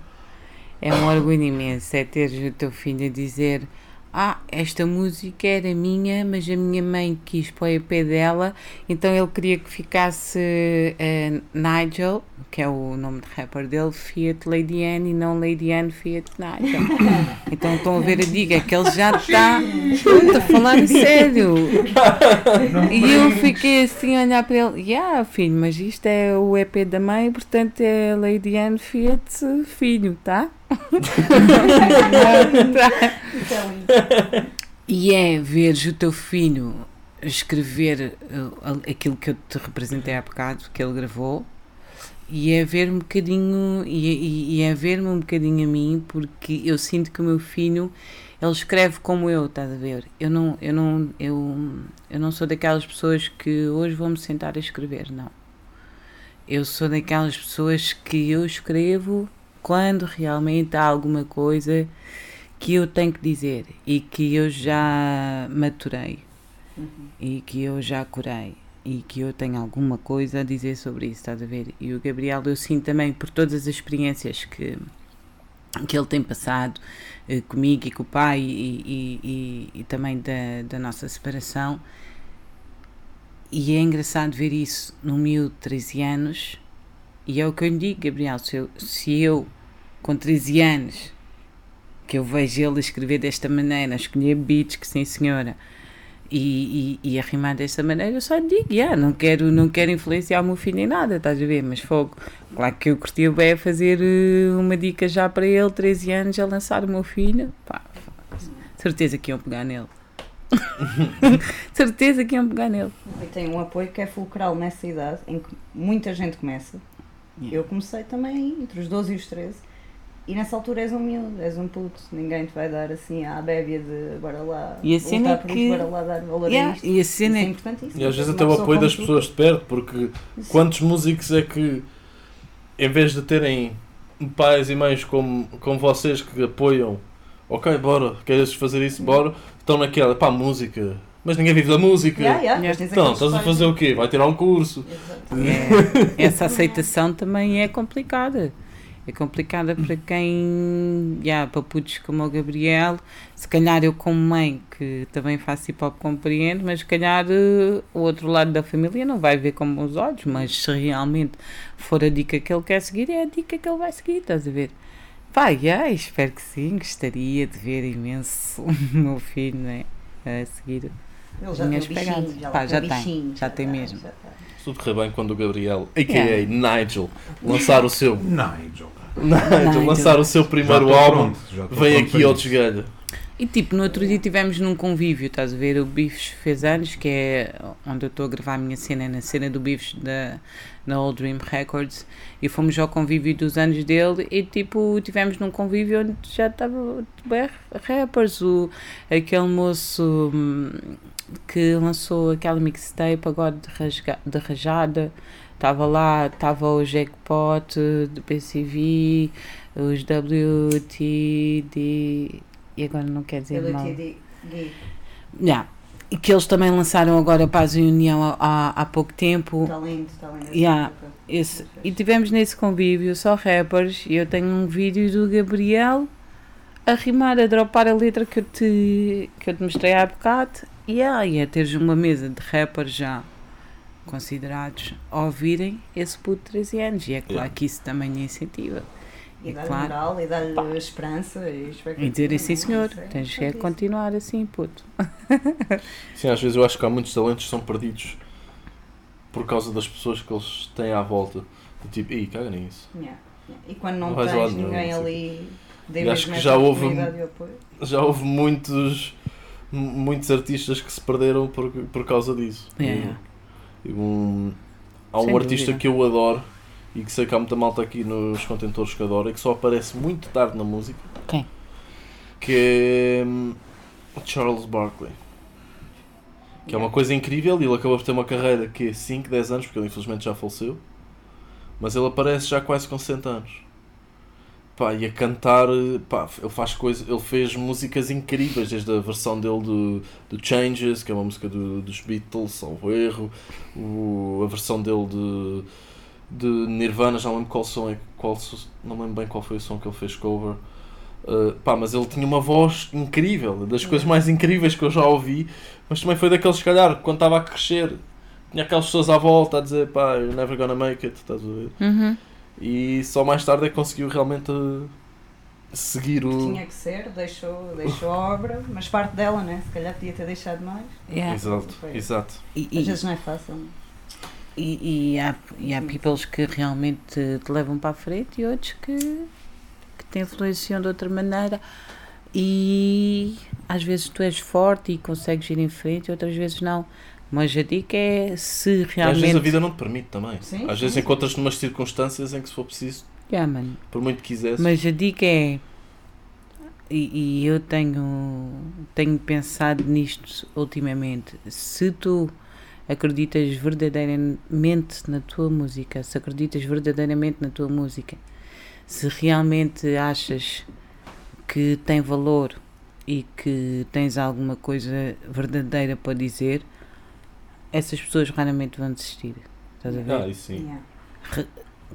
É um orgulho imenso. É teres o teu filho a dizer: Ah, esta música era minha, mas a minha mãe quis para o EP dela, então ele queria que ficasse eh, Nigel, que é o nome de rapper dele, Fiat Lady Anne e não Lady Anne Fiat Nigel. Então estão a ver a diga que ele já está. A falar sério. E eu fiquei assim a olhar para ele, yeah, filho, mas isto é o EP da mãe, portanto é Lady Anne Fiat filho, tá? E é veres o teu filho escrever uh, aquilo que eu te representei há bocado, que ele gravou, e é ver um bocadinho, e, e- e é ver-me um bocadinho a mim, porque eu sinto que o meu filho, ele escreve como eu, estás a ver? Eu não, eu não, eu, eu não sou daquelas pessoas que hoje vou-me sentar a escrever, não. Eu sou daquelas pessoas que eu escrevo quando realmente há alguma coisa que eu tenho que dizer e que eu já maturei e que eu já curei e que eu tenho alguma coisa a dizer sobre isso, estás a ver? E o Gabriel, eu sinto também por todas as experiências que, que ele tem passado eh, comigo e com o pai e, e- e- e também da, da nossa separação. E é engraçado ver isso miúdo de 13 anos. E é o que eu lhe digo, Gabriel, se eu, se eu com 13 anos que eu vejo ele escrever desta maneira, escolher beats que sim senhora, e, e, e a rimar desta maneira, eu só digo, yeah, não, quero, não quero influenciar o meu filho em nada, estás a ver? Mas fogo, claro que eu curtia bem fazer eh, uma dica já para ele, 13 anos, a lançar o meu filho, pá, certeza que iam pegar nele. certeza que iam pegar nele. E tem um apoio que é fulcral nessa idade, em que muita gente começa. Yeah. Eu comecei também entre os 12 e os 13. E nessa altura és um miúdo, és um puto. Ninguém te vai dar assim à bébia de bora lá. E a cena lutar é por que- isto, bora lá dar valor Yeah, a isto. E a cena Isso é é importantíssimo. E às vezes até o apoio das tu- pessoas de perto, porque quantos músicos é que, em vez de terem pais e mães como, como vocês que apoiam, ok, bora, queres fazer isso, bora, estão naquela, pá, música, mas ninguém vive da música. Yeah, yeah, Então, estás a fazer o quê? Vai tirar um curso. Exato. É, essa aceitação também é complicada. É complicada para quem, já, para putos como o Gabriel, se calhar eu como mãe, que também faço hip hop, compreendo, mas se calhar eh, o outro lado da família não vai ver com bons olhos, mas se realmente for a dica que ele quer seguir, é a dica que ele vai seguir, estás a ver? Vai, já, espero que sim, gostaria de ver imenso o meu filho, né, a seguir. Ele já Minhas pegadas. já, Pá, lá já tem bichinho, já tem mesmo. já. Tudo correr bem quando o Gabriel, a.k.a. Yeah. Nigel, lançar o seu, Nigel. Nigel, Nigel. lançar o seu primeiro álbum, pronto, vem aqui ao desgalho. E tipo, no outro dia tivemos num convívio, estás a ver? O Bifes fez anos, que é onde eu estou a gravar a minha cena, na cena do Bifes da, na Old Dream Records, e fomos ao convívio dos anos dele e tipo, tivemos num convívio onde já estava bem rappers, o, aquele moço hum, que lançou aquela mixtape agora de, rasga, de rajada, estava lá, estava o Jackpot do PCV, os WTD e agora não quer dizer Pelo mal. TD Gui. Yeah. E que eles também lançaram agora Paz e União há, há, pouco tempo. Está lindo, está lindo. Yeah. Esse, e tivemos nesse convívio só rappers e eu tenho um vídeo do Gabriel a rimar, a dropar a letra que eu te, que eu te mostrei há bocado e aí a teres uma mesa de rappers já considerados a ouvirem esse puto de 13 anos e é claro Yeah. que isso também lhe incentiva E É dá-lhe claro. moral, e dá-lhe esperança. E, e dizer sim senhor, é tens que importantíssimo. continuar assim puto Sim, às vezes eu acho que há muitos talentos que são perdidos por causa das pessoas que eles têm à volta. Do Tipo, ih, caga nisso. Yeah, yeah. E quando não, Não tens nenhum, ninguém ali, E acho que já houve- e. Já houve muitos, muitos artistas que se perderam por, por causa disso. Yeah. E- e um- há um Sem artista dúvida. que eu adoro e que sei que há muita malta aqui nos contentores que adora e que só aparece muito tarde na música. Quem? Que é hum, Charles Barkley. Que é uma coisa incrível e ele acabou por ter uma carreira que é 5, 10 anos, porque ele infelizmente já faleceu. Mas ele aparece já quase com 60 anos. Pá, e a cantar, pá, ele faz coisas, ele fez músicas incríveis, desde a versão dele do, do Changes, que é uma música do- dos Beatles, salvo erro, o, a versão dele de, de Nirvana, já não lembro qual som é, qual, não lembro bem qual foi o som que ele fez cover. Uh, pá, mas ele tinha uma voz incrível, das coisas mais incríveis que eu já ouvi, mas também foi daqueles, se calhar, quando estava a crescer, tinha aquelas pessoas à volta a dizer, pá, you're never gonna make it, estás a ver? Uhum. E só mais tarde é que conseguiu realmente seguir o. Tinha que ser, deixou, deixou a obra, mas parte dela, né? Se calhar podia ter deixado mais. Yeah. Exato, Foi. exato. E- Às e- vezes não é fácil. né? E, e há, e há peoples que realmente te, te levam para a frente e outros que, que te influenciam de outra maneira. E às vezes tu és forte e consegues ir em frente, outras vezes não. Mas a dica é se E às vezes a realmente. vida não te permite também. Sim, às vezes sim. encontras-te numas circunstâncias em que se for preciso, Yeah, mano. por muito que quisesse. Mas a dica é. E, e eu tenho, tenho pensado nisto ultimamente. Se tu acreditas verdadeiramente na tua música, se acreditas verdadeiramente na tua música, se realmente achas que tem valor e que tens alguma coisa verdadeira para dizer, essas pessoas raramente vão desistir. Estás a ver? Ah, isso sim. Yeah.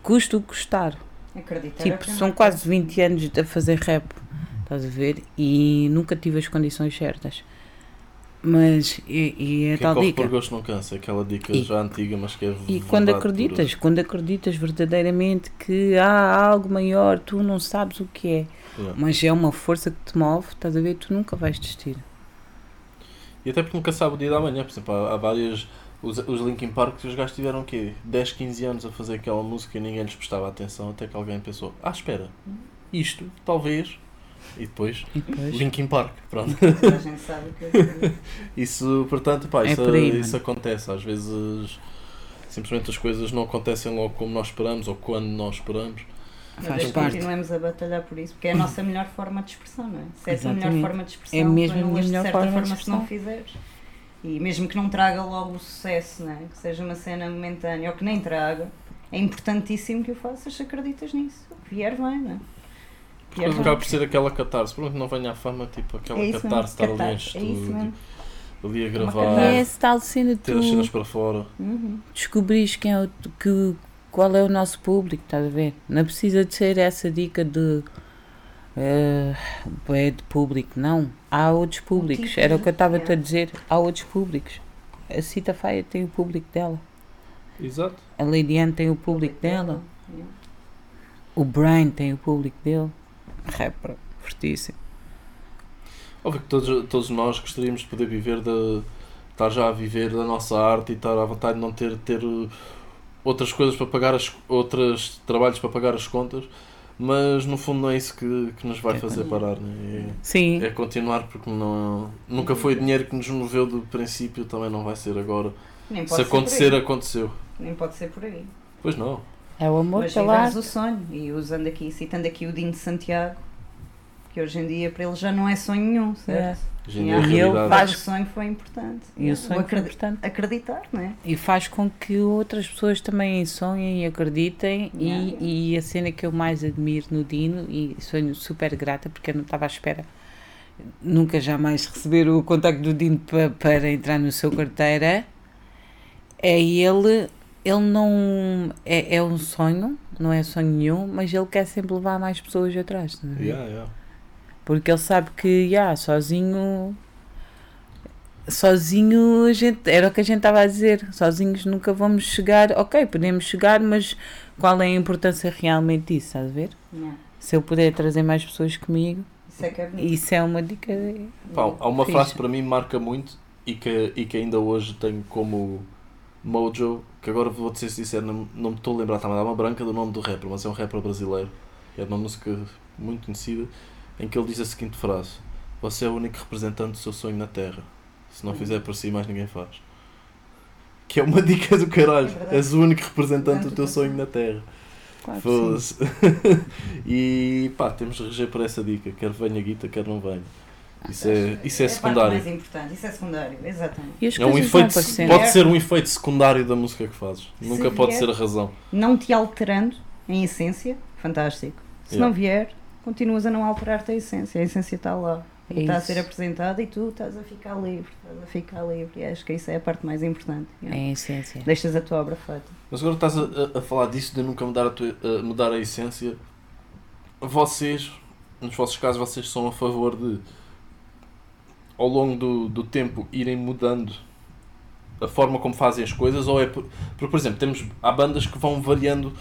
Custa o que custar. Acreditar. é Tipo, são quase coisa. 20 anos a fazer rap, estás a ver? E nunca tive as condições certas. Mas, e, e é Quem tal corre dica. por gosto não cansa, aquela dica E- já antiga, mas que é E quando acreditas, quando acreditas verdadeiramente que há algo maior, tu não sabes o que é, Yeah. mas é uma força que te move, estás a ver? Tu nunca vais desistir. E até porque nunca sabe o dia da manhã, por exemplo, há, há várias. Os, os Linkin Park, os gajos tiveram o quê? 10, 15 anos a fazer aquela música e ninguém lhes prestava atenção, até que alguém pensou: ah, espera, isto, talvez. E depois, E depois, Linkin Park, pronto. A gente sabe o que é. Isso, portanto, pá, É isso, por aí, isso acontece. Às vezes, simplesmente as coisas não acontecem logo como nós esperamos ou quando nós esperamos. Faz Mas parte. continuamos a batalhar por isso, porque é a nossa melhor forma de expressão, não é? Se é a melhor forma de expressão, É mesmo tu a melhor certa forma de forma se não expressão. fizeres. E mesmo que não traga logo o sucesso, não é? que seja uma cena momentânea ou que nem traga, é importantíssimo que o faças se acreditas nisso. O que vier bem, não é? Depois acaba por ser aquela catarse. Pronto, não venha à fama, tipo aquela É catarse, estar ali em é estúdio, ali a uma gravar, é tal cena ter as cenas tu para fora. Uhum. descobris quem é o, que, qual é o nosso público, estás a ver? Não precisa de ser essa dica de eh, é de público, não. Há outros públicos. Era o que eu estava-te a yeah. dizer. Há outros públicos. A Cita Faia tem o público dela. Exato. A Lady Anne tem o público dela. O Brian tem o público dele. Rapper, fortíssimo. Óbvio que todos, todos nós gostaríamos de poder viver de estar já a viver da nossa arte e estar à vontade de não ter, ter uh, outras coisas para pagar as outros trabalhos para pagar as contas, mas no fundo não é isso que, que nos vai É. fazer parar, né? Sim. é, é continuar porque não, nunca foi dinheiro que nos moveu do princípio, também não vai ser agora. Nem pode Se ser por acontecer, aí. aconteceu. Nem pode ser por aí. Pois não. É o amor Mas pela o sonho e usando aqui, citando aqui o Dino de Santiago, que hoje em dia para ele já não é sonho nenhum, certo? Hoje E ele realidade- faz- o sonho foi importante. E o sonho foi acredi- importante. acreditar, não é? E faz com que outras pessoas também sonhem e acreditem. Yeah. E, e a cena que eu mais admiro no Dino, e sou super grata porque eu não estava à espera nunca jamais receber o contacto do Dino pa- para entrar no seu carteira, é ele, ele não, é, é um sonho, não é sonho nenhum, mas ele quer sempre levar mais pessoas atrás, a ver? Yeah, yeah. Porque ele sabe que, já, sozinho. Sozinho a gente. Era o que a gente estava a dizer. Sozinhos nunca vamos chegar. Ok, podemos chegar, mas qual é a importância realmente disso, estás a ver? Yeah. Se eu puder trazer mais pessoas comigo, Isso é que é bonito. isso é uma dica. Pá, há uma Fixe. frase que para mim marca muito e que, e que ainda hoje tenho como mojo, que agora vou-te ser sincero, não, não me estou a lembrar, está-me a dar uma branca do nome do rapper, mas é um rapper brasileiro. É uma música muito conhecida, em que ele diz a seguinte frase: Você é o único representante do seu sonho na Terra. Se não fizer por si, mais ninguém faz. Que é uma dica do caralho. É. És o único representante do Representante teu do sonho na Terra. Claro que sim. Foda-se. e pá, temos de reger por essa dica, quer venha guita, quer não venha. Isso é, isso é a parte secundário. mais importante, isso é secundário, exatamente. E as É um efeito, pode ser um efeito secundário da música que fazes. Se Nunca pode ser a razão. Não te alterando, em essência, fantástico. Se Yeah. não vier, continuas a não alterar-te a essência. A essência está lá. É está a ser apresentada e tu estás a ficar livre. Estás a ficar livre. E acho que isso é a parte mais importante. É a essência. Deixas a tua obra feita. Mas agora estás a, a- a falar disso de nunca mudar a, tua, a mudar a essência. Vocês, nos vossos casos, vocês são a favor de ao longo do, do tempo irem mudando a forma como fazem as coisas ou é por, porque, por exemplo, temos há bandas que vão variando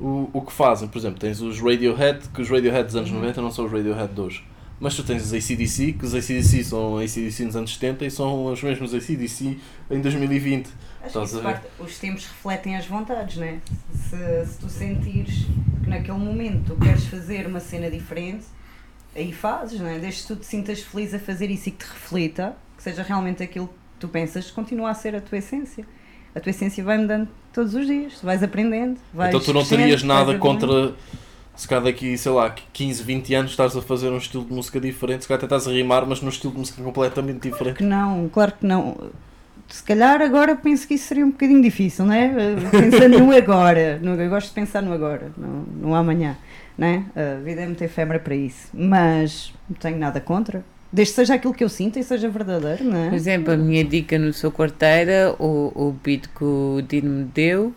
o, o que fazem. Por exemplo, tens os Radiohead, que os Radiohead dos anos 90 não são os Radiohead de hoje. Mas tu tens os ACDC, que os ACDC são ACDC nos anos 70 e são os mesmos ACDC em 2020. Acho Estás que parte, os tempos refletem as vontades, não é? Se, se tu sentires que naquele momento tu queres fazer uma cena diferente, aí fazes, não é? Desde que tu te sintas feliz a fazer isso e que te reflita, que seja realmente aquilo que tu pensas, continua a ser a tua essência. A tua essência vai mudando todos os dias, vais aprendendo, vais então tu não terias nada contra se calhar daqui, sei lá, 15, 20 anos estás a fazer um estilo de música diferente, se calhar até estás a rimar, mas num estilo de música completamente diferente. Que não, claro que não. Se calhar agora penso que isso seria um bocadinho difícil, não é? Pensando no agora. No, eu gosto de pensar no agora, no, no amanhã. Não é? A vida é muito efêmera para isso. Mas não tenho nada contra. Desde que seja aquilo que eu sinto e seja verdadeiro, não é? Por exemplo, a minha dica no seu quarteira, o, o beat que o Dino me deu,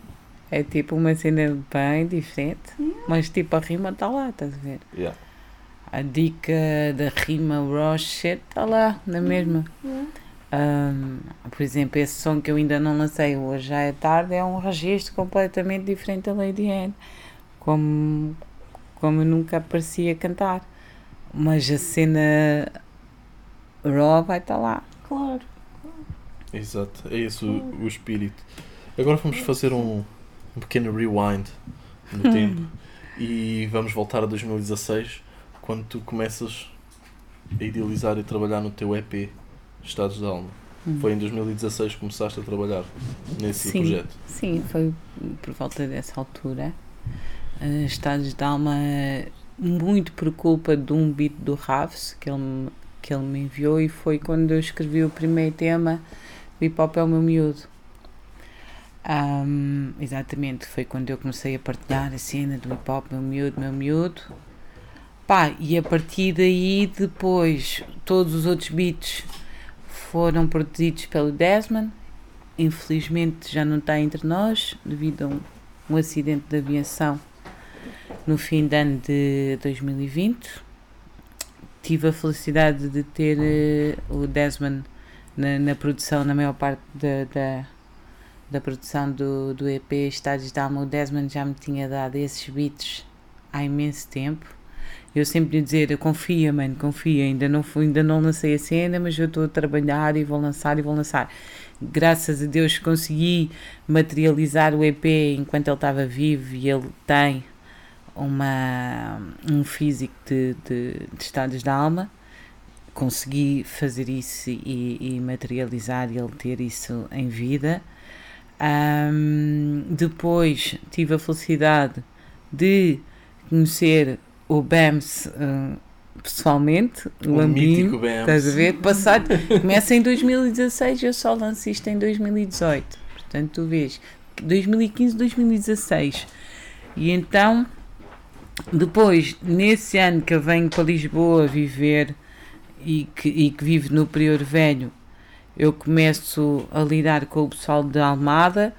é tipo uma cena bem diferente, mas tipo a rima está lá, estás a ver? Yeah. A dica da rima Rush shit está lá, na mesma. Ahm, por exemplo, esse som que eu ainda não lancei hoje já é tarde, é um registro completamente diferente da Lady Anne, como, como eu nunca parecia cantar. Mas a cena raw vai estar lá. Claro. Exato, é esse o, o espírito. Agora vamos fazer um, um pequeno rewind no tempo e vamos voltar a 2016, quando tu começas a idealizar e trabalhar no teu EP Estados de Alma. Foi em 2016 que começaste a trabalhar nesse Sim. projeto. Sim, foi por volta dessa altura. Uh, Estados de Alma, muito por culpa de um beat do Raves que ele, me- que ele me enviou, e foi quando eu escrevi o primeiro tema Hip Hop é o meu miúdo. Ahm, exatamente, foi quando eu comecei a partilhar a cena do hip hop, meu miúdo, meu miúdo. Pá, e a partir daí, depois, todos os outros beats foram produzidos pelo Desmond. Infelizmente já não está entre nós, devido a um, um acidente de aviação no fim de ano de 2020. Tive a felicidade de ter eh, o Desmond na, na produção, na maior parte da, da, da produção do, do EP Estádios de Alma. O Desmond já me tinha dado esses beats há imenso tempo. Eu sempre lhe dizer, confia, mano, confia, ainda não, ainda não lancei a cena, mas eu estou a trabalhar e vou lançar e vou lançar. Graças a Deus consegui materializar o EP enquanto ele estava vivo e ele tem uma, um físico de, de, de estados da alma. Consegui fazer isso e, e materializar e ele ter isso em vida. Ahm, depois tive a felicidade de conhecer o BAMS ah, pessoalmente, o Um BAMS. estás a ver? Passado, começa em 2016 eu só lanço isto em 2018. Portanto, tu vês, 2015, 2016. E então, depois, nesse ano que eu venho para Lisboa viver e, que, e que vive no Prior Velho, eu começo a lidar com o pessoal de Almada,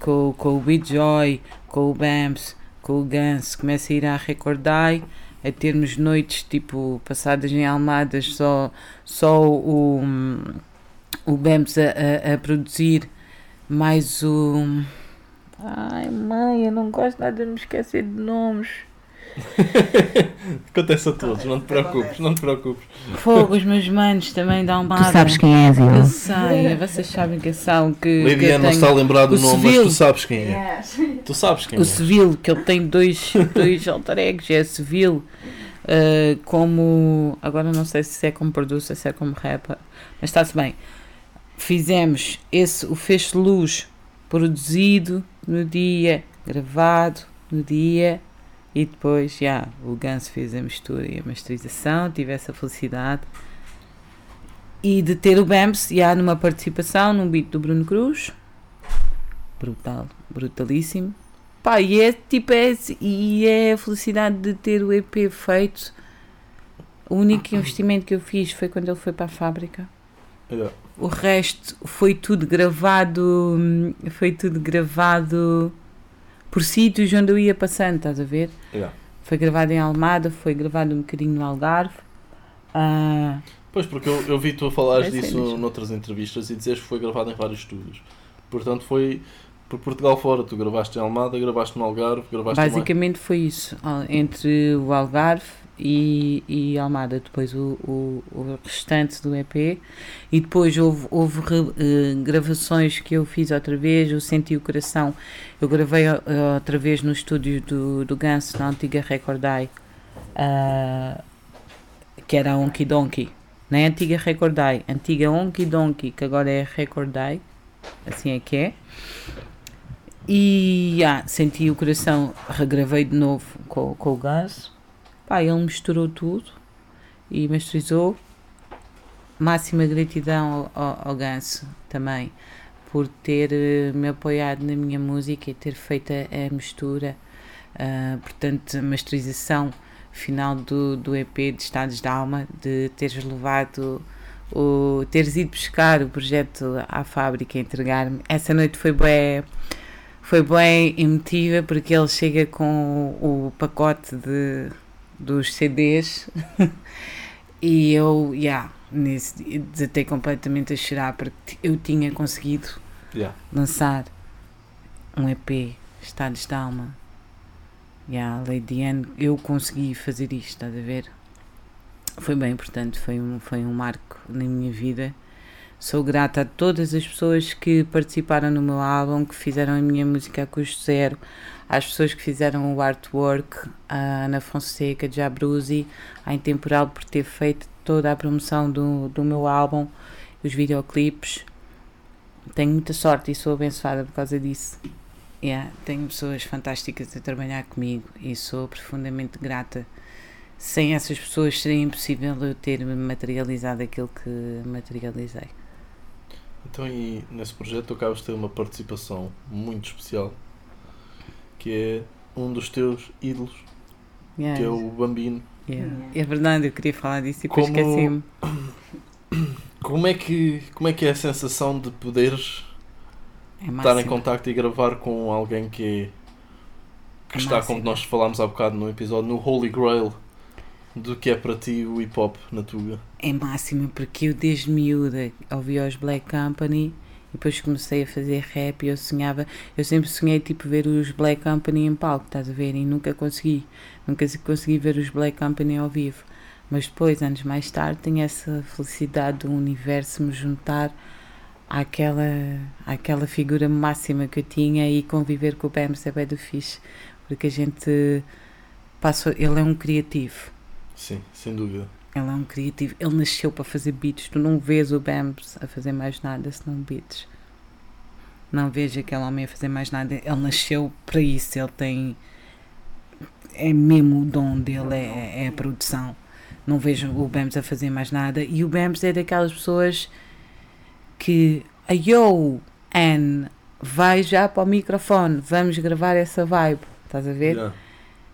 com, com o Big Joy, com o Bams, com o Gans, começo a ir à Recordai, a termos noites tipo passadas em Almadas, só, só o, o Bams a, a, a produzir, mais o. Ai mãe, eu não gosto nada de me esquecer de nomes. Acontece a todos, não te preocupes, não te preocupes. Fogo, os meus manos também dão uma Tu sabes quem és, Eu eu. sei, vocês sabem quem são. Que, que eu Anne não tenho- está a lembrar do o nome, mas Seville. tu sabes quem é. Tu sabes quem O é. Seville, que ele tem dois, dois alter egos, é Seville, uh, como. Agora não sei se é como producer, se é como rapper, mas está-se bem. Fizemos esse, o Feixe Luz, produzido no dia, gravado no dia, e depois, já, o Ganso fez a mistura e a masterização, tive essa felicidade. E de ter o Bams, já numa participação num beat do Bruno Cruz. Brutal, brutalíssimo. Pá, e é tipo, é, e é a felicidade de ter o EP feito. O único investimento que eu fiz foi quando ele foi para a fábrica. Yeah. O resto foi tudo gravado, hum, foi tudo gravado por sítios onde eu ia passando, estás a ver? Yeah. Foi gravado em Almada, foi gravado um bocadinho no Algarve. Ah, Pois, porque eu, eu vi tu a falares É disso sério. noutras entrevistas e dizes que foi gravado em vários estúdios. Portanto, foi por Portugal fora. Tu gravaste em Almada, gravaste no Algarve, gravaste basicamente foi isso, entre o Algarve e, e Almada, depois o, o, o restante do EP. E depois houve, houve eh, gravações que eu fiz outra vez, eu senti o coração. Eu gravei eh, outra vez no estúdio do, do Ganso, na antiga Recordai, ah, que era Onky Donkey. Não é a antiga Recordai, antiga Onky Donkey, que agora é Recordai, assim é que é. E ah, senti o coração, regravei de novo com, com o Ganso. Pá, ele misturou tudo e masterizou. Máxima gratidão ao, ao, Ganso também por ter eh, me apoiado na minha música e ter feito a, mistura. Ah, portanto, a masterização final do, do EP de Estados de Alma, de teres levado o teres ido buscar o projeto à fábrica entregar-me. Essa noite foi bem, foi bem emotiva porque ele chega com o pacote de, dos CDs e eu, yeah, nesse, desatei completamente a chorar porque eu tinha conseguido Yeah. lançar um EP, Estados de Alma. Yeah, Lady Anne, eu consegui fazer isto, estás a ver? Foi bem importante, foi um, foi um marco na minha vida. Sou grata a todas as pessoas que participaram no meu álbum, que fizeram a minha música a custo zero, às pessoas que fizeram o artwork, a Ana Fonseca, Jabruzi, a Intemporal por ter feito toda a promoção do, do meu álbum, os videoclipes. Tenho muita sorte e sou abençoada por causa disso. Yeah, tenho pessoas fantásticas a trabalhar comigo e sou profundamente grata. Sem essas pessoas seria impossível eu ter materializado aquilo que materializei. Então, e nesse projeto acabas de ter uma participação muito especial que é um dos teus ídolos, Yeah, que é o Bambino. yeah. É verdade, eu queria falar disso e depois Como- esqueci-me. Como é, que, como é que é a sensação de poderes É estar em contacto e gravar com alguém que é que É está, máximo. como nós falámos há bocado no episódio, no Holy Grail do que é para ti o hip hop na Tuga? É máximo porque eu desde miúda ouvia os Black Company depois comecei a fazer rap e eu sonhava, eu sempre sonhei tipo ver os Black Company em palco, estás a ver? E nunca consegui, nunca se- consegui ver os Black Company ao vivo. Mas depois, anos mais tarde, tenho essa felicidade do universo me juntar àquela, àquela figura máxima que eu tinha e conviver com o bem do fixe, porque a gente passa, ele é um criativo. Sim, sem dúvida. Ele é um criativo. Ele nasceu para fazer beats. Tu não vês o Bams a fazer mais nada senão beats. Não vejo aquele homem a fazer mais nada. Ele nasceu para isso. Ele tem. É mesmo o dom dele, é, é a produção. Não vejo o Bams a fazer mais nada. E o Bams é daquelas pessoas que. Yo, Anne, vai já para o microfone. Vamos gravar essa vibe. Estás a ver? Yeah.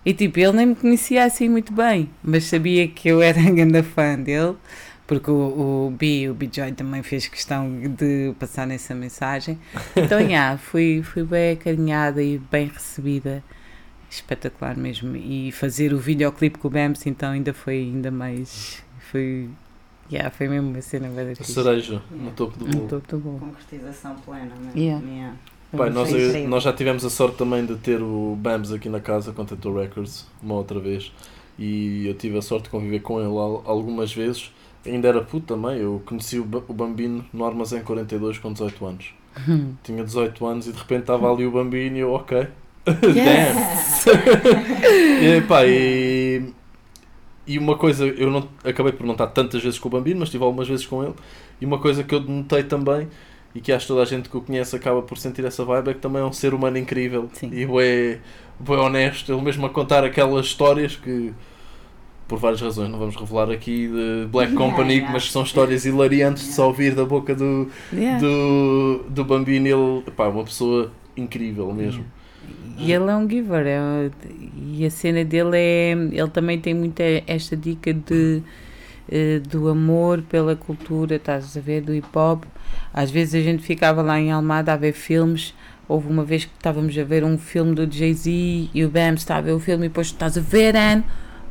E tipo, ele nem me conhecia assim muito bem, mas sabia que eu era grande fã dele, porque o, o B, o B-Joy também fez questão de passar nessa mensagem. Então, yeah, fui, fui bem acarinhada e bem recebida. Espetacular mesmo. E fazer o videoclipe com o Bams, então ainda foi ainda mais. Foi. Yeah, foi mesmo uma cena bem A fixe. cereja no topo do No bolo. topo do bolo. Concretização plena, né? Yeah. Yeah. Pai, nós, Foi incrível. nós já tivemos a sorte também de ter o Bams aqui na casa com Tattoo Records uma outra vez e eu tive a sorte de conviver com ele al- algumas vezes. Ainda era puto também, eu conheci o, Ba- o Bambino no Armazém 42 com 18 anos. Tinha 18 anos e de repente estava ali o Bambino e eu, ok. Damn! e, pá, e, e uma coisa, eu não, acabei por não estar tantas vezes com o Bambino, mas estive algumas vezes com ele. E uma coisa que eu notei também, e que acho que toda a gente que o conhece acaba por sentir essa vibe, é que também é um ser humano incrível. Sim. E é, é honesto, ele mesmo a contar aquelas histórias que, por várias razões, não vamos revelar aqui de Black Yeah, Company, yeah. mas são histórias hilariantes de só ouvir da boca do, Yeah. do, do Bambino. Ele, pá, é uma pessoa incrível mesmo. E ele é um giver, é, e a cena dele é. Ele também tem muita esta dica de, eh, do amor pela cultura, estás a ver, do hip hop. Às vezes a gente ficava lá em Almada a ver filmes. Houve uma vez que estávamos a ver um filme do Jay-Z e o Bam está a ver o filme e depois tu estás a ver, Anne,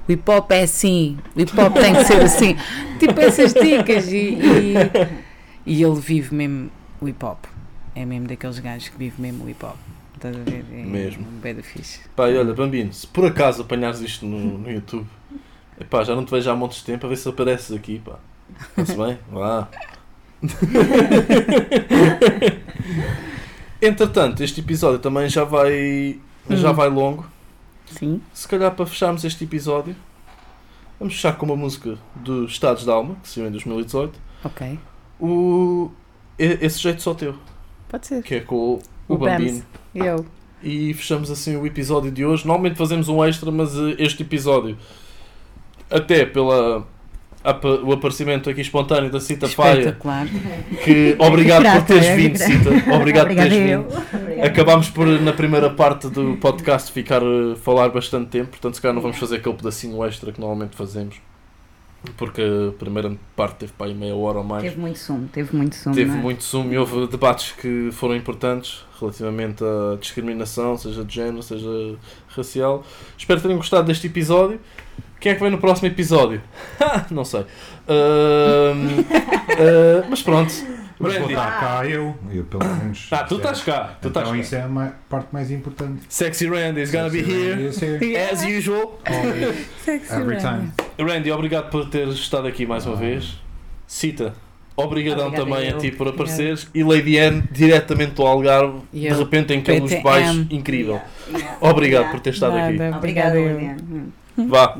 o hip hop é assim, o hip hop tem que ser assim. tipo essas dicas. E, e, e ele vive mesmo o hip hop. É mesmo daqueles gajos que vive mesmo o hip hop. Estás a ver? É Mesmo. Um beda fixe. Pá, e olha, Bambino, se por acaso apanhares isto no, no YouTube, epá, já não te vejo há montes de tempo, a ver se apareces aqui, pá. Está-se bem? Vá. Entretanto, este episódio também já vai, já Hum. vai longo. Sim. Se calhar para fecharmos este episódio, vamos fechar com uma música do Estados da Alma, que saiu em 2018. Ok. O, esse jeito só teu, Pode ser. que é com o, o. Bambino. Eu. E fechamos assim o episódio de hoje. Normalmente fazemos um extra, mas eh, este episódio, até pela o aparecimento aqui espontâneo da Cita Faia, que obrigado por teres é, vindo. Cita. Obrigado por teres vindo. Acabámos por, na primeira parte do podcast, ficar a falar bastante tempo, portanto, se calhar não vamos fazer aquele pedacinho extra que normalmente fazemos, porque a primeira parte teve para aí meia hora ou mais. Teve muito sumo, teve muito sumo. Teve é? muito sumo e houve debates que foram importantes relativamente à discriminação, seja de género, seja racial. Espero que tenham gostado deste episódio. Quem é que vem no próximo episódio? Não sei. Ahm, ah, mas pronto. Mas vou estar cá eu, eu pelo menos. Ah, tu estás cá. Tu Então estás cá. isso é a parte mais importante. Sexy Randy is gonna be here. Here. As usual. Always, Sexy Every Randy. time. Randy, obrigado por teres estado aqui mais uma vez. Cita, obrigadão Obrigada também a eu. ti por apareceres. E Lady Anne, diretamente do Algarve, E de repente em Campos. Baixos, incrível. Obrigado por ter estado aqui. Nada, Obrigada, eu. Liliane. Vá,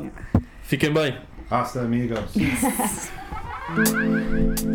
fiquem bem. Hasta amigos.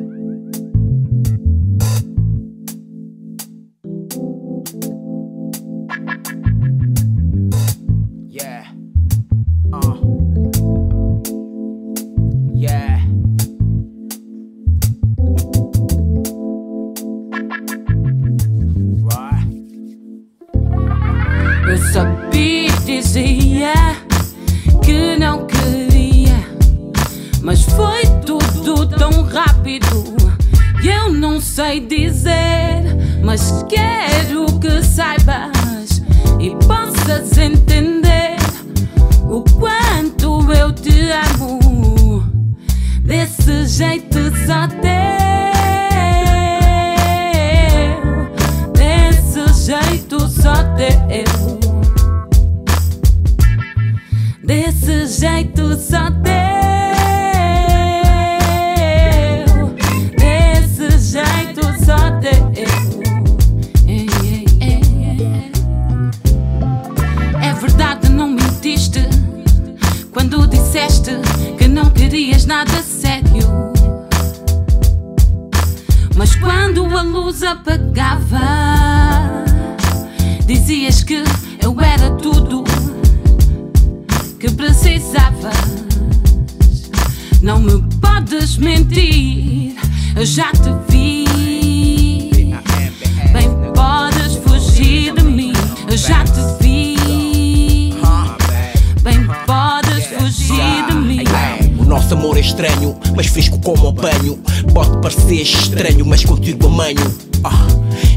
quero que saibas e possas entender o quanto eu te amo. Desse jeito só teu, desse jeito só teu. Nada sério. Mas quando a luz apagava, dizias que eu era tudo que precisavas. Não me podes mentir, eu já te vi. O nosso amor é estranho, mas fresco como o banho. Pode parecer estranho, mas contigo a manho. Ah,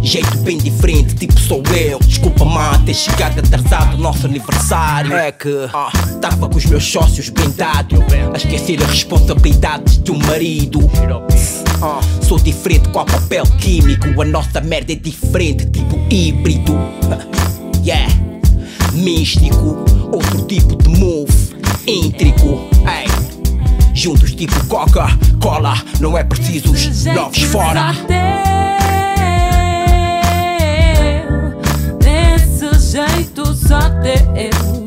jeito bem diferente, tipo sou eu. Desculpa, má, ter chegado atrasado no nosso aniversário. É que ah, tava com os meus sócios bem dado, a esquecer as responsabilidades de um marido. Ah, sou diferente com a papel químico, a nossa merda é diferente, tipo híbrido. Yeah, místico, outro tipo de move, íntrico. Ei. Juntos tipo coca, cola, não é preciso novos fora. Desse jeito só teu.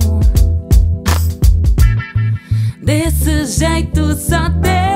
Desse jeito só teu.